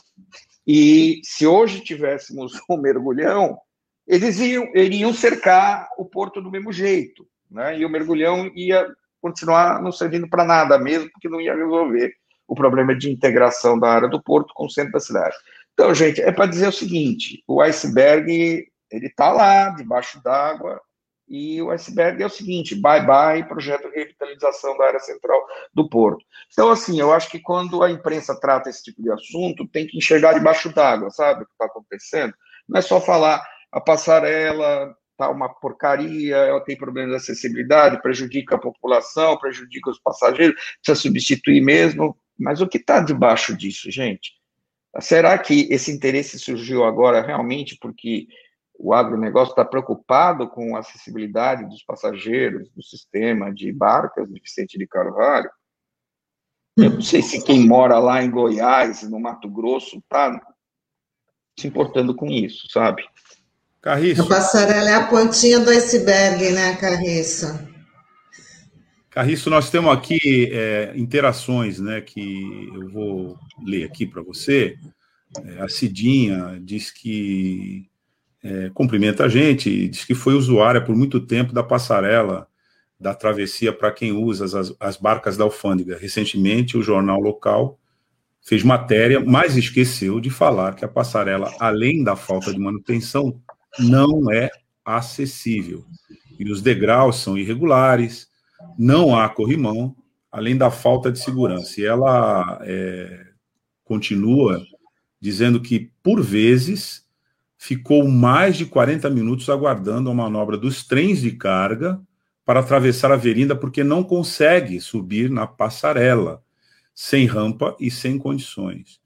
S4: E se hoje tivéssemos um mergulhão, eles iam, iriam cercar o porto do mesmo jeito, né? E o mergulhão ia continuar não servindo para nada mesmo, porque não ia resolver o problema de integração da área do porto com o centro da cidade. Então, gente, é para dizer o seguinte: o iceberg ele está lá, debaixo d'água, e o iceberg é o seguinte: bye bye, projeto de revitalização da área central do porto. Então, assim, eu acho que quando a imprensa trata esse tipo de assunto, tem que enxergar debaixo d'água, sabe o que está acontecendo? Não é só falar, a passarela está uma porcaria, ela tem problemas de acessibilidade, prejudica a população, prejudica os passageiros, precisa substituir mesmo. Mas o que está debaixo disso, gente? Será que esse interesse surgiu agora realmente porque o agronegócio está preocupado com a acessibilidade dos passageiros do sistema de barcas de Vicente de Carvalho? Eu não sei se quem mora lá em Goiás, no Mato Grosso, está se importando com isso, sabe?
S1: Carriço. A passarela é a pontinha do iceberg, né, Carriço?
S3: Carriço, nós temos aqui é, interações, né, que eu vou ler aqui para você. É, a Cidinha diz que é, cumprimenta a gente, diz que foi usuária por muito tempo da passarela da travessia para quem usa as, as barcas da alfândega. Recentemente, o jornal local fez matéria, mas esqueceu de falar que a passarela, além da falta de manutenção, não é acessível. E os degraus são irregulares, não há corrimão, além da falta de segurança. E ela é, continua dizendo que, por vezes, ficou mais de 40 minutos aguardando a manobra dos trens de carga para atravessar a avenida, porque não consegue subir na passarela, sem rampa e sem condições.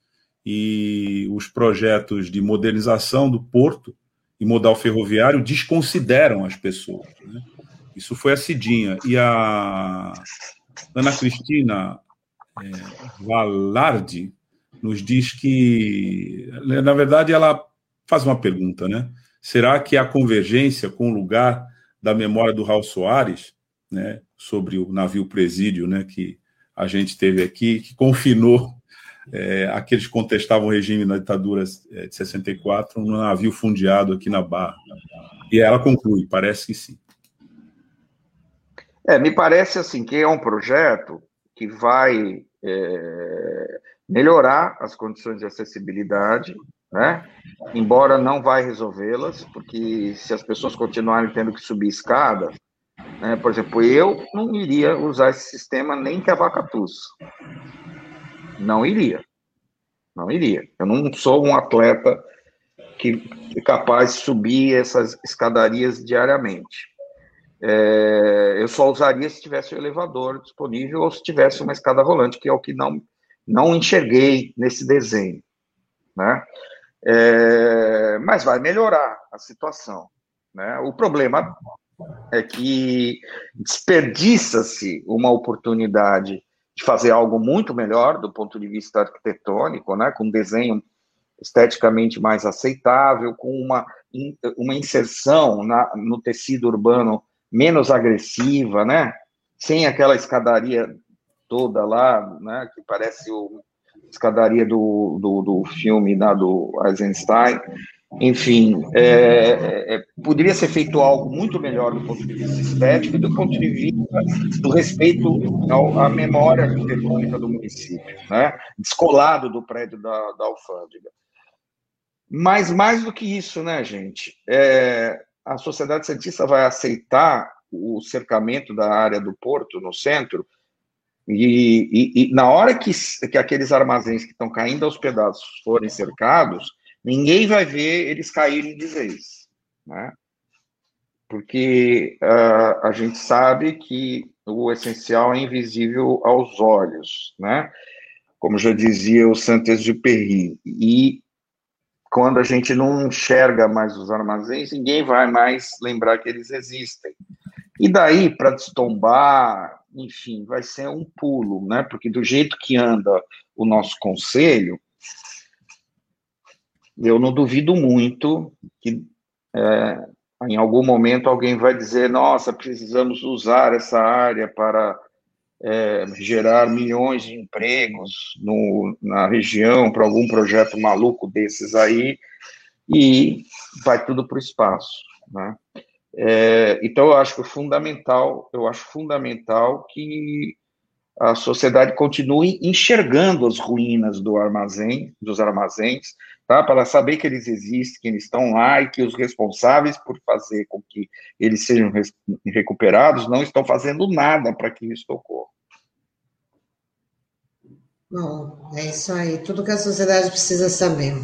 S3: E os projetos de modernização do porto e modal ferroviário desconsideram as pessoas. Né? Isso foi a Cidinha. E a Ana Cristina é, Valardi nos diz que, na verdade, ela faz uma pergunta, né? Será que a convergência com o lugar da memória do Raul Soares, né, sobre o navio presídio, né, que a gente teve aqui, que confinou é, aqueles que contestavam o regime na ditadura é, de 64 no navio fundiado aqui na Barra. E ela conclui, parece que sim.
S4: É, me parece assim que é um projeto que vai é, melhorar as condições de acessibilidade, né? Embora não vai resolvê-las, porque se as pessoas continuarem tendo que subir escada, né? por exemplo, eu não iria usar esse sistema nem que a vaca tussa. Não iria. Não iria. Eu não sou um atleta que é capaz de subir essas escadarias diariamente. É, eu só usaria se tivesse o um elevador disponível ou se tivesse uma escada rolante, que é o que não, não enxerguei nesse desenho. Né? É, mas vai melhorar a situação. Né? O problema é que desperdiça-se uma oportunidade de fazer algo muito melhor do ponto de vista arquitetônico, né, com um desenho esteticamente mais aceitável, com uma, uma inserção na, no tecido urbano menos agressiva, né, sem aquela escadaria toda lá, né, que parece o escadaria do, do, do filme da, do Eisenstein, enfim, é, é, é, poderia ser feito algo muito melhor do ponto de vista estético e do ponto de vista do respeito ao, à memória arquitetônica do município, né? descolado do prédio da, da alfândega. Mas mais do que isso, né, gente? É, a sociedade cientista vai aceitar o cercamento da área do porto no centro e, e, e na hora que, que aqueles armazéns que estão caindo aos pedaços forem cercados, ninguém vai ver eles caírem de vez, né? Porque uh, a gente sabe que o essencial é invisível aos olhos, né? Como já dizia o Saint-Exupéry. E quando a gente não enxerga mais os armazéns, ninguém vai mais lembrar que eles existem. E daí, para destombar, enfim, vai ser um pulo, né? Porque do jeito que anda o nosso conselho, eu não duvido muito que é, em algum momento alguém vai dizer: nossa, precisamos usar essa área para é, gerar milhões de empregos no, na região para algum projeto maluco desses aí, e vai tudo para o espaço. Né? É, então, eu acho fundamental, eu acho fundamental que a sociedade continue enxergando as ruínas do armazém, dos armazéns, tá? para saber que eles existem, que eles estão lá e que os responsáveis por fazer com que eles sejam recuperados não estão fazendo nada para que isso ocorra.
S1: Bom, é isso aí, tudo que a sociedade precisa saber.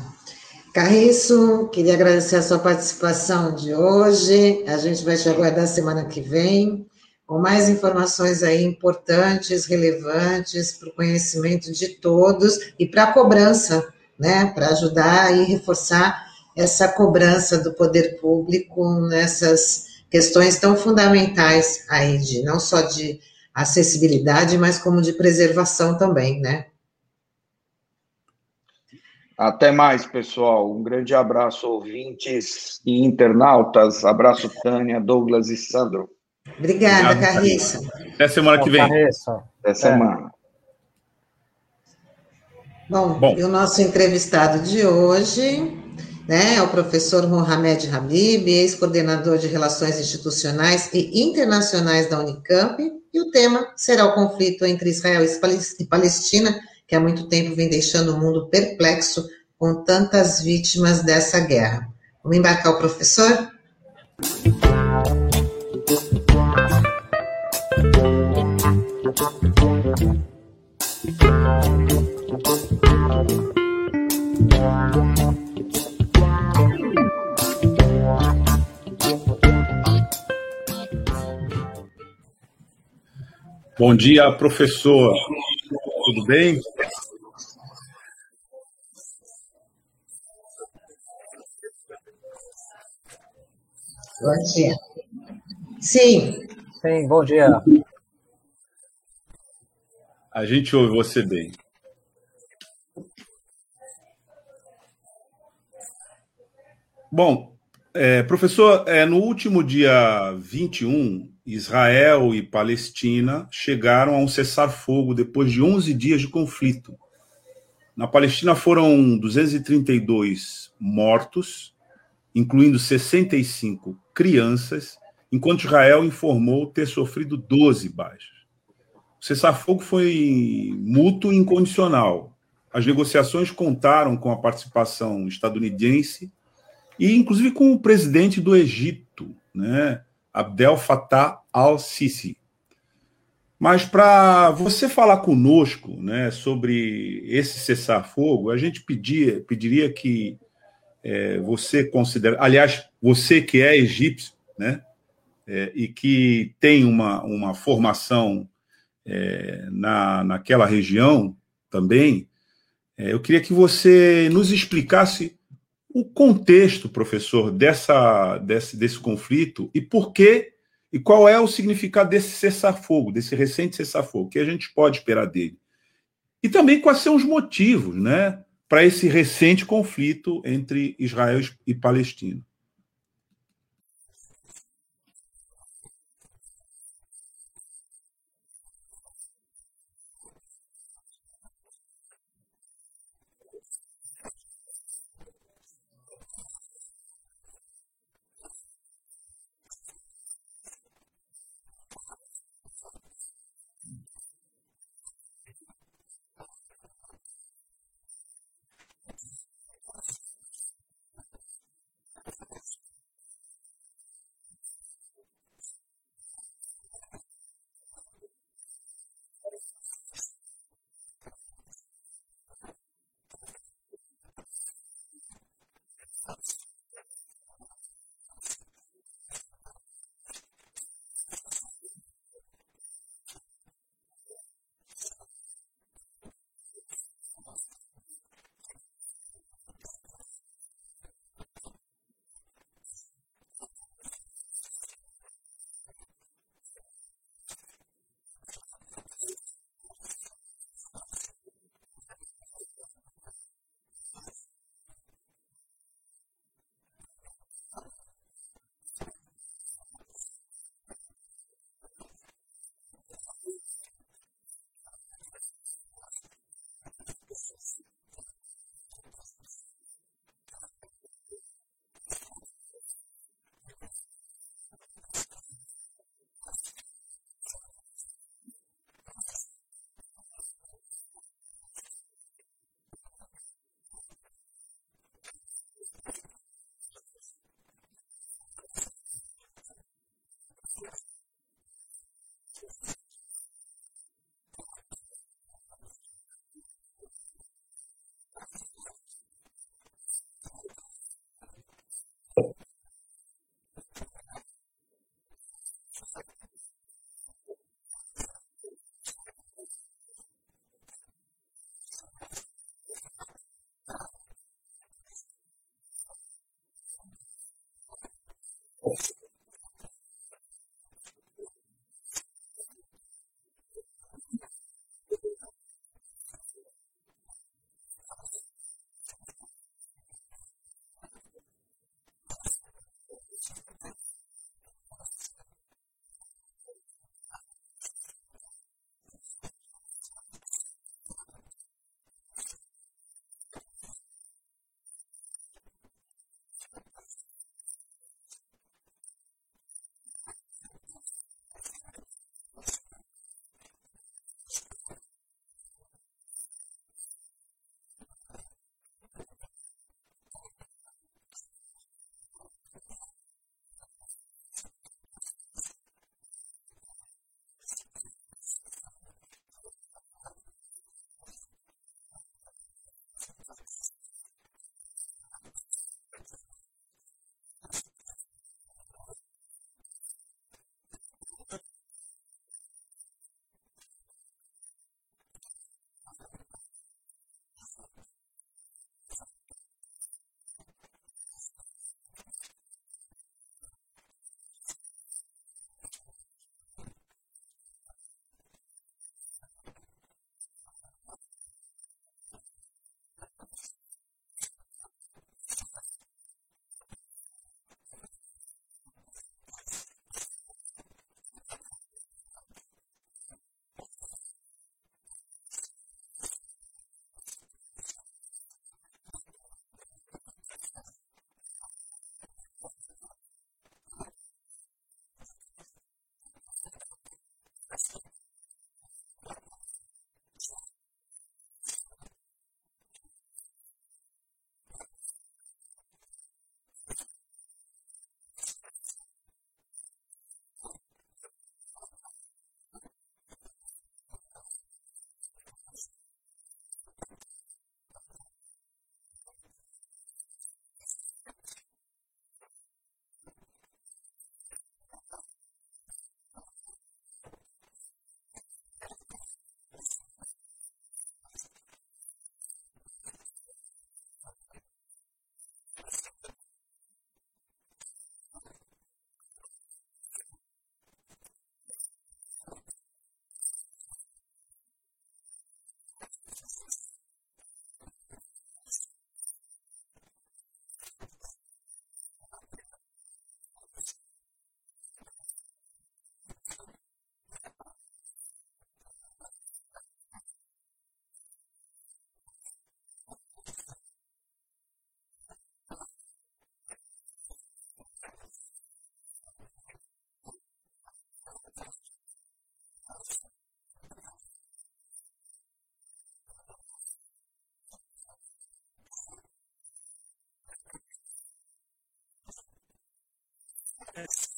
S1: Carriço, queria agradecer a sua participação de hoje. A gente vai te aguardar semana que vem com mais informações aí importantes, relevantes para o conhecimento de todos e para a cobrança, né, para ajudar e reforçar essa cobrança do poder público nessas questões tão fundamentais aí de não só de acessibilidade, mas como de preservação também, né?
S4: Até mais, pessoal. Um grande abraço, ouvintes e internautas. Abraço, Tânia, Douglas e Sandro.
S1: Obrigada, Obrigado, Carissa.
S3: Até semana que vem.
S4: Carissa. Até semana. É.
S1: Bom, Bom, e o nosso entrevistado de hoje né, é o professor Mohamed Habib, ex-coordenador de Relações Institucionais e Internacionais da Unicamp, e o tema será o conflito entre Israel e Palestina, que há muito tempo vem deixando o mundo perplexo com tantas vítimas dessa guerra. Vamos embarcar o professor?
S3: Bom dia, professor. Tudo bem?
S1: Bom dia. Sim.
S2: Sim, bom dia.
S3: A gente ouve você bem. Bom, é, professor, é, no último dia 21, Israel e Palestina chegaram a um cessar-fogo depois de 11 dias de conflito. Na Palestina foram 232 mortos, incluindo 65 crianças, enquanto Israel informou ter sofrido 12 baixas. O cessar-fogo foi mútuo e incondicional. As negociações contaram com a participação estadunidense e, inclusive, com o presidente do Egito, né, Abdel Fattah al-Sisi. Mas para você falar conosco né, sobre esse cessar-fogo, a gente pedia, pediria que é, você considere. Aliás, você que é egípcio, né, é, e que tem uma, uma formação é, na, naquela região também, é, eu queria que você nos explicasse o contexto, professor, dessa, desse, desse conflito e por que e qual é o significado desse cessar-fogo, desse recente cessar-fogo, o que a gente pode esperar dele. E também quais são os motivos né, para esse recente conflito entre Israel e Palestina. Yes.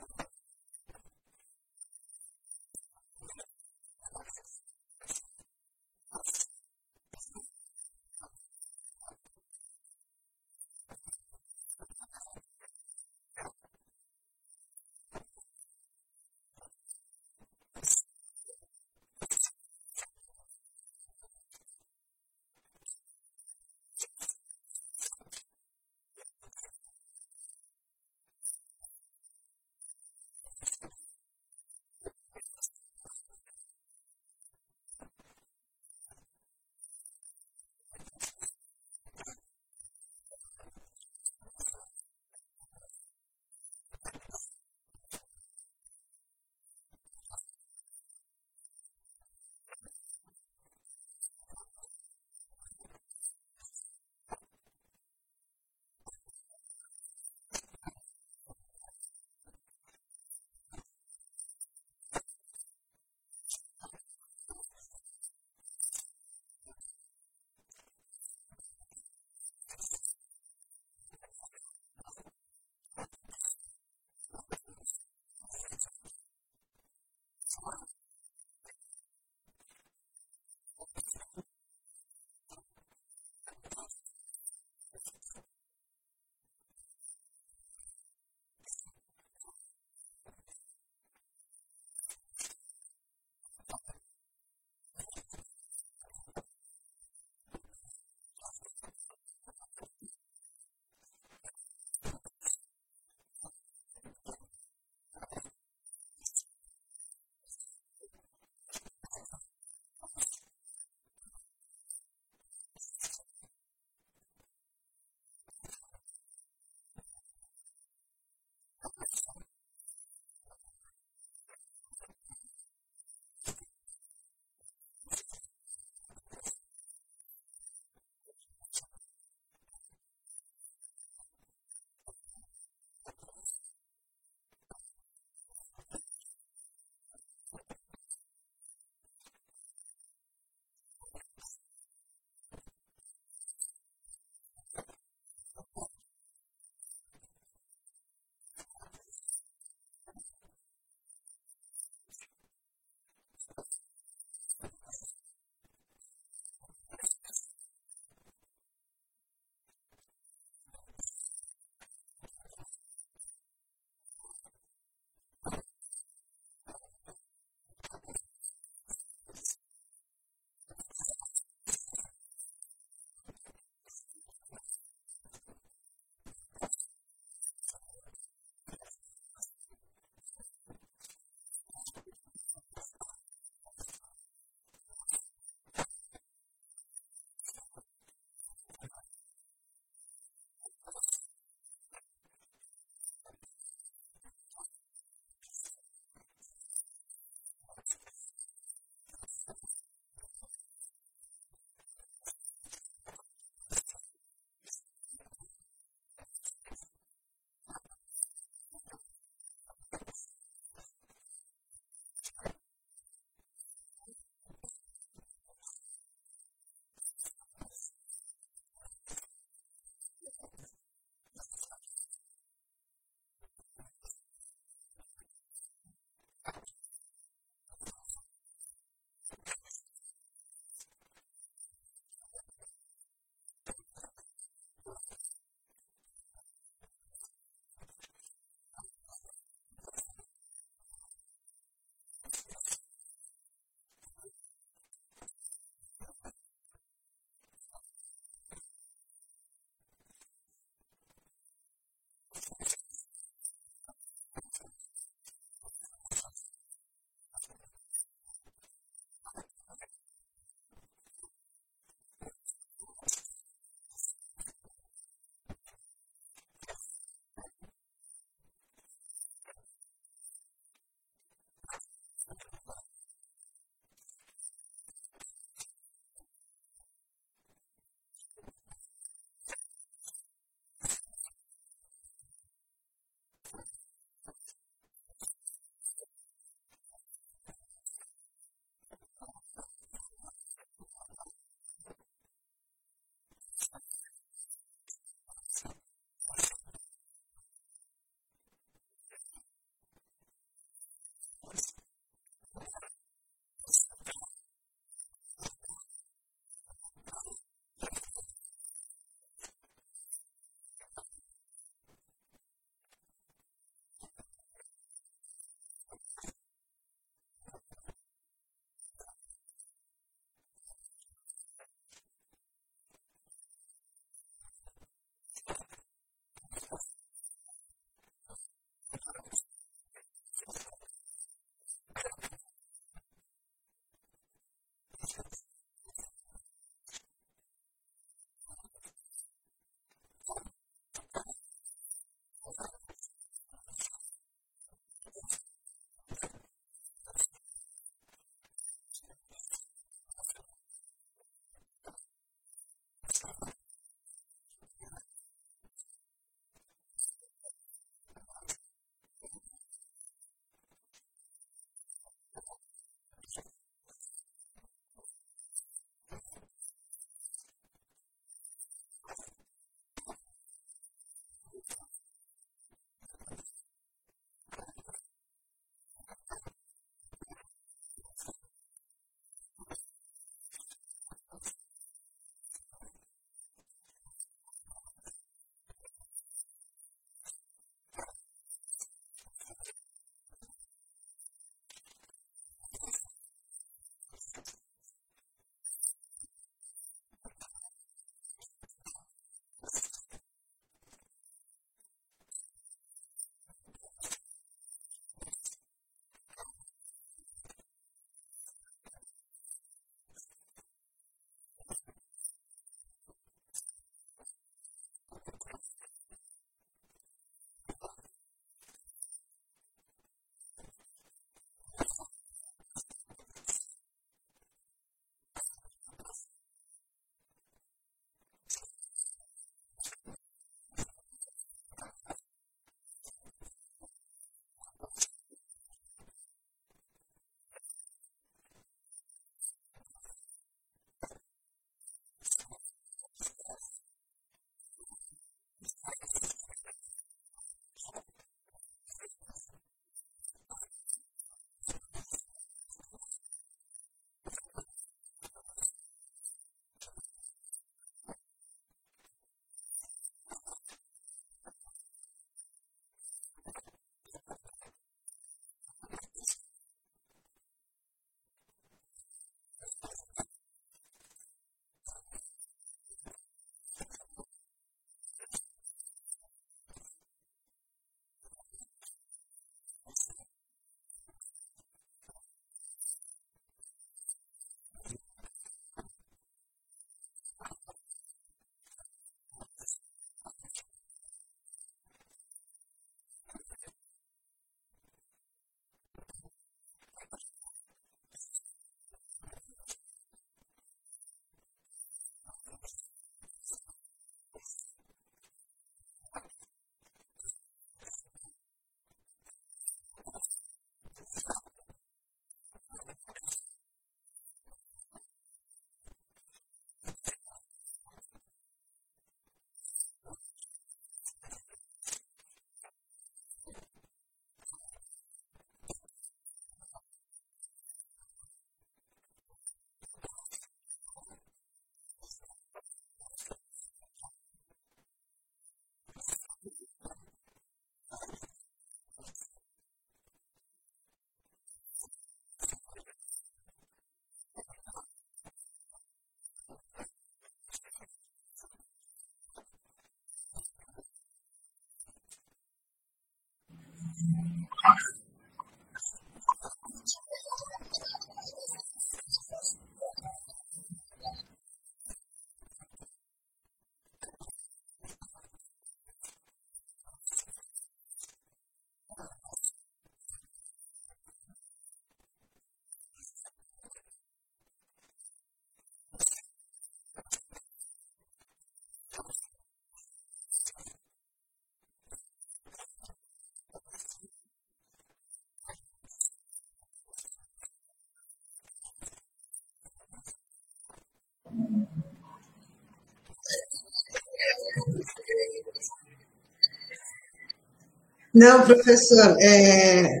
S1: Não, professor, é,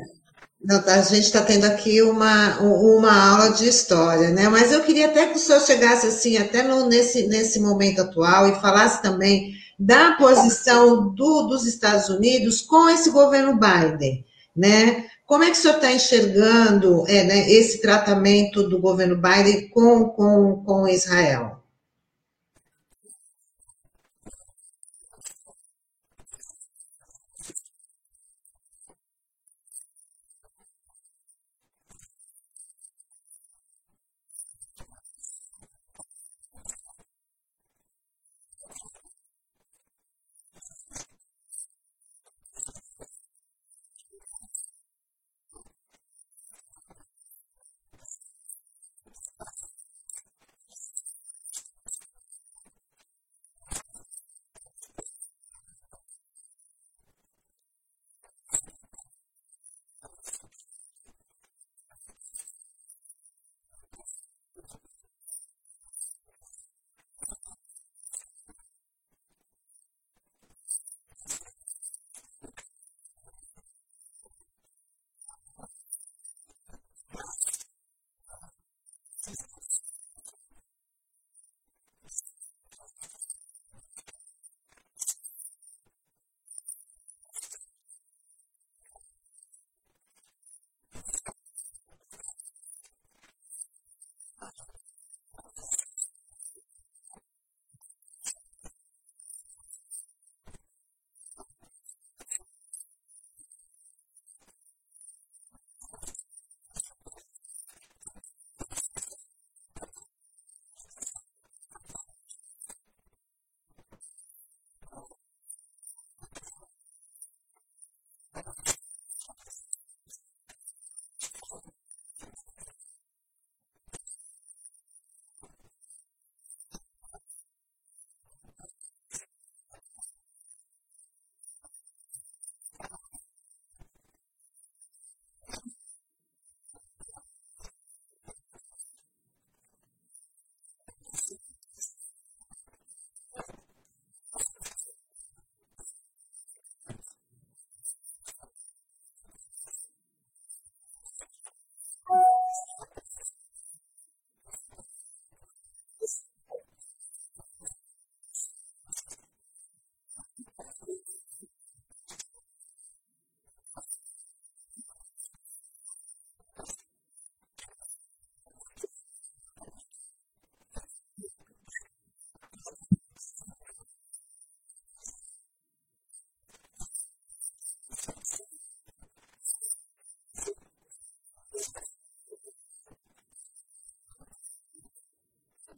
S1: não, tá, a gente está tendo aqui uma, uma aula de história, né? Mas eu queria até que o senhor chegasse assim, até no, nesse, nesse momento atual, e falasse também da posição do, dos Estados Unidos com esse governo Biden, né? Como é que o senhor está enxergando é, né, esse tratamento do governo Biden com, com, com Israel?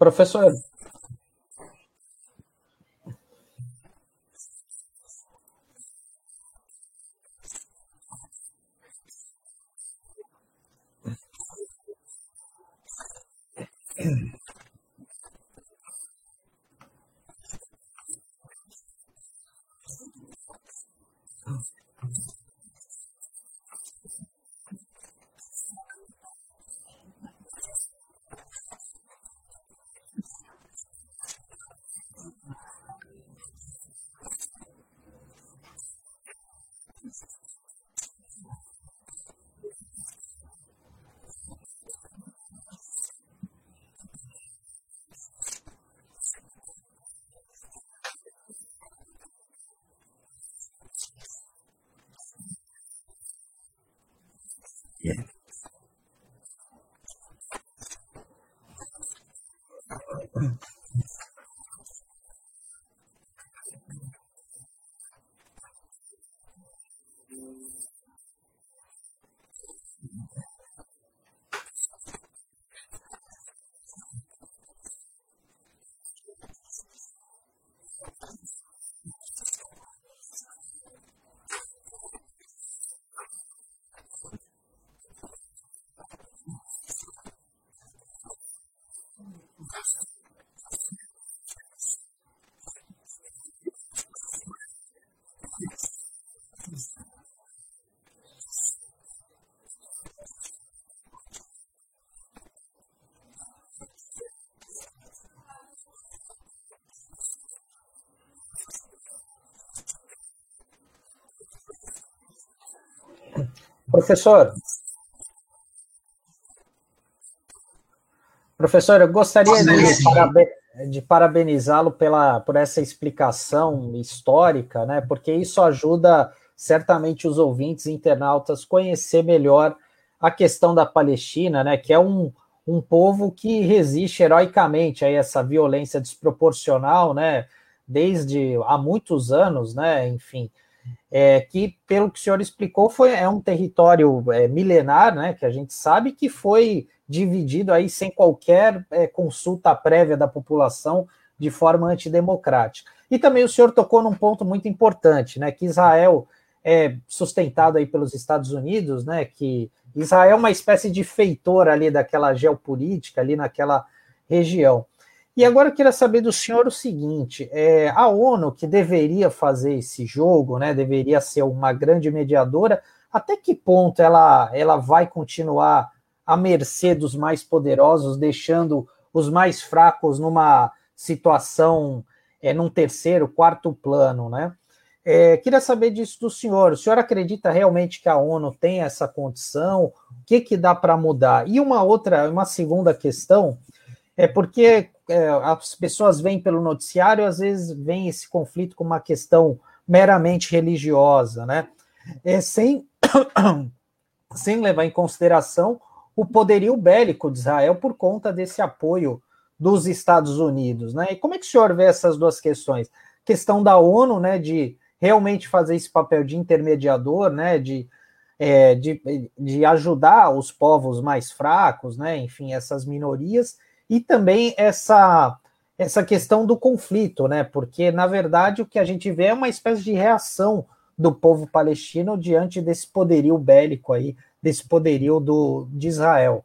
S2: Professor, Professor. Professor, eu gostaria de, paraben de parabenizá-lo pela por essa explicação histórica, né? Porque isso ajuda certamente os ouvintes internautas conhecer melhor a questão da Palestina, né? Que é um, um povo que resiste heroicamente a essa violência desproporcional, né? Desde há muitos anos, né? Enfim, é, que, pelo que o senhor explicou, foi, é um território é, milenar, né, que a gente sabe que foi dividido aí sem qualquer é, consulta prévia da população de forma antidemocrática. E também o senhor tocou num ponto muito importante, né, que Israel é sustentado aí pelos Estados Unidos, né, que Israel é uma espécie de feitor ali daquela geopolítica ali naquela região. E agora eu queria saber do senhor o seguinte: é, a ONU, que deveria fazer esse jogo, né, deveria ser uma grande mediadora, até que ponto ela, ela vai continuar à mercê dos mais poderosos, deixando os mais fracos numa situação, é, num terceiro, quarto plano, né? É, queria saber disso do senhor. O senhor acredita realmente que a ONU tem essa condição? O que, que dá para mudar? E uma outra, uma segunda questão é porque é, as pessoas veem pelo noticiário, às vezes vem esse conflito com uma questão meramente religiosa, né? É, sem, sem levar em consideração o poderio bélico de Israel por conta desse apoio dos Estados Unidos, né? E como é que o senhor vê essas duas questões? Questão da ONU, né, de realmente fazer esse papel de intermediador, né, de, é, de, de ajudar os povos mais fracos, né, enfim, essas minorias, e também essa essa questão do conflito, né? Porque na verdade o que a gente vê é uma espécie de reação do povo palestino diante desse poderio bélico aí, desse poderio do, de Israel.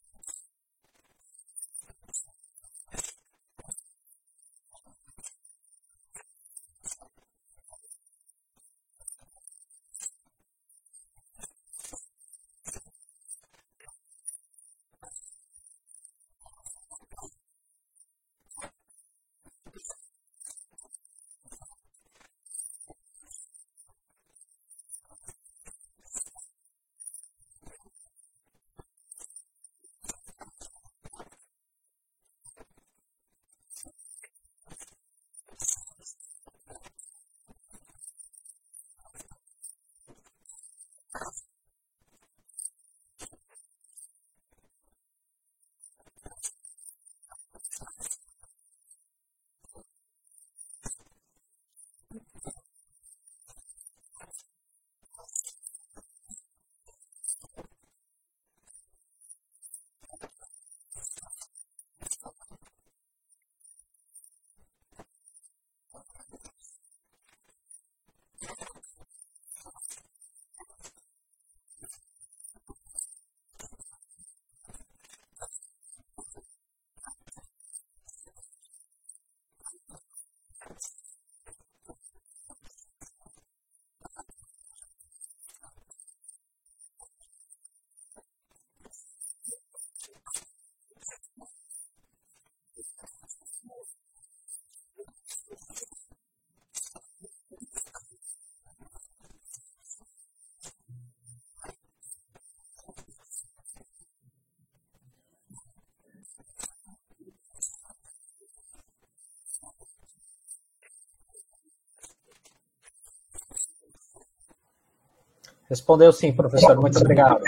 S2: Respondeu sim, professor. Muito obrigado.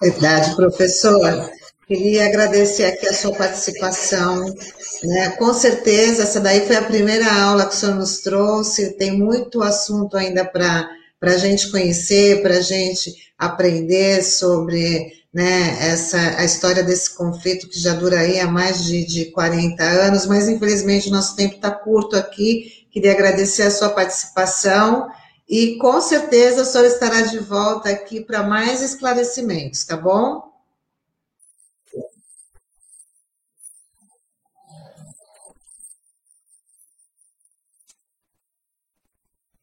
S1: Verdade, professor. Queria agradecer aqui a sua participação. Né? Com certeza, essa daí foi a primeira aula que o senhor nos trouxe. Tem muito assunto ainda para a gente conhecer, para a gente aprender sobre né, essa, a história desse conflito que já dura aí há mais de, de 40 anos, mas infelizmente nosso tempo está curto aqui. Queria agradecer a sua participação e com certeza a senhora estará de volta aqui para mais esclarecimentos, tá bom?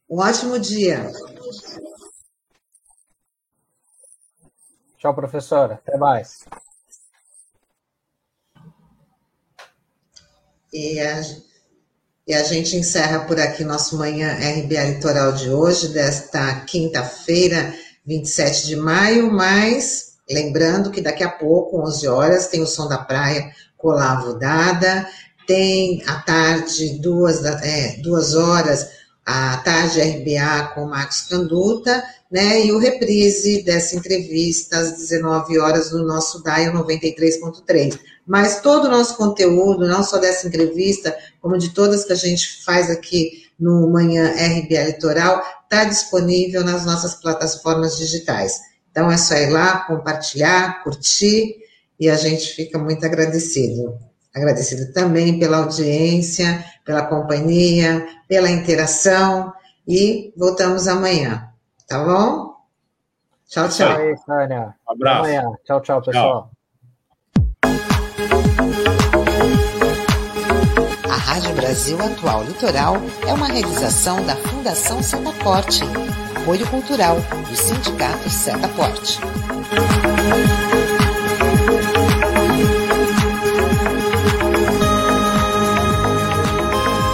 S1: Um ótimo dia.
S2: Tchau, professora. Até mais.
S1: E a e a gente encerra por aqui nosso Manhã RBA Litoral de hoje, desta quinta-feira, 27 de maio, mas lembrando que daqui a pouco, 11 horas, tem o Som da Praia com Olavo Dada, tem à tarde, duas, é, duas horas, a tarde RBA com Marcos Canduta, né, e o reprise dessa entrevista às 19 horas no nosso DAIO 93.3. Mas todo o nosso conteúdo, não só dessa entrevista, como de todas que a gente faz aqui no Manhã RBA Litoral, está disponível nas nossas plataformas digitais. Então é só ir lá, compartilhar, curtir, e a gente fica muito agradecido. Agradecido também pela audiência, pela companhia, pela interação, e voltamos amanhã. Tá bom? Tchau, tchau.
S2: Aí, Sânia.
S3: Um abraço.
S2: Até amanhã. Tchau, tchau, pessoal.
S1: A Rádio Brasil Atual Litoral é uma realização da Fundação Setaporte, apoio cultural do Sindicato Setaporte.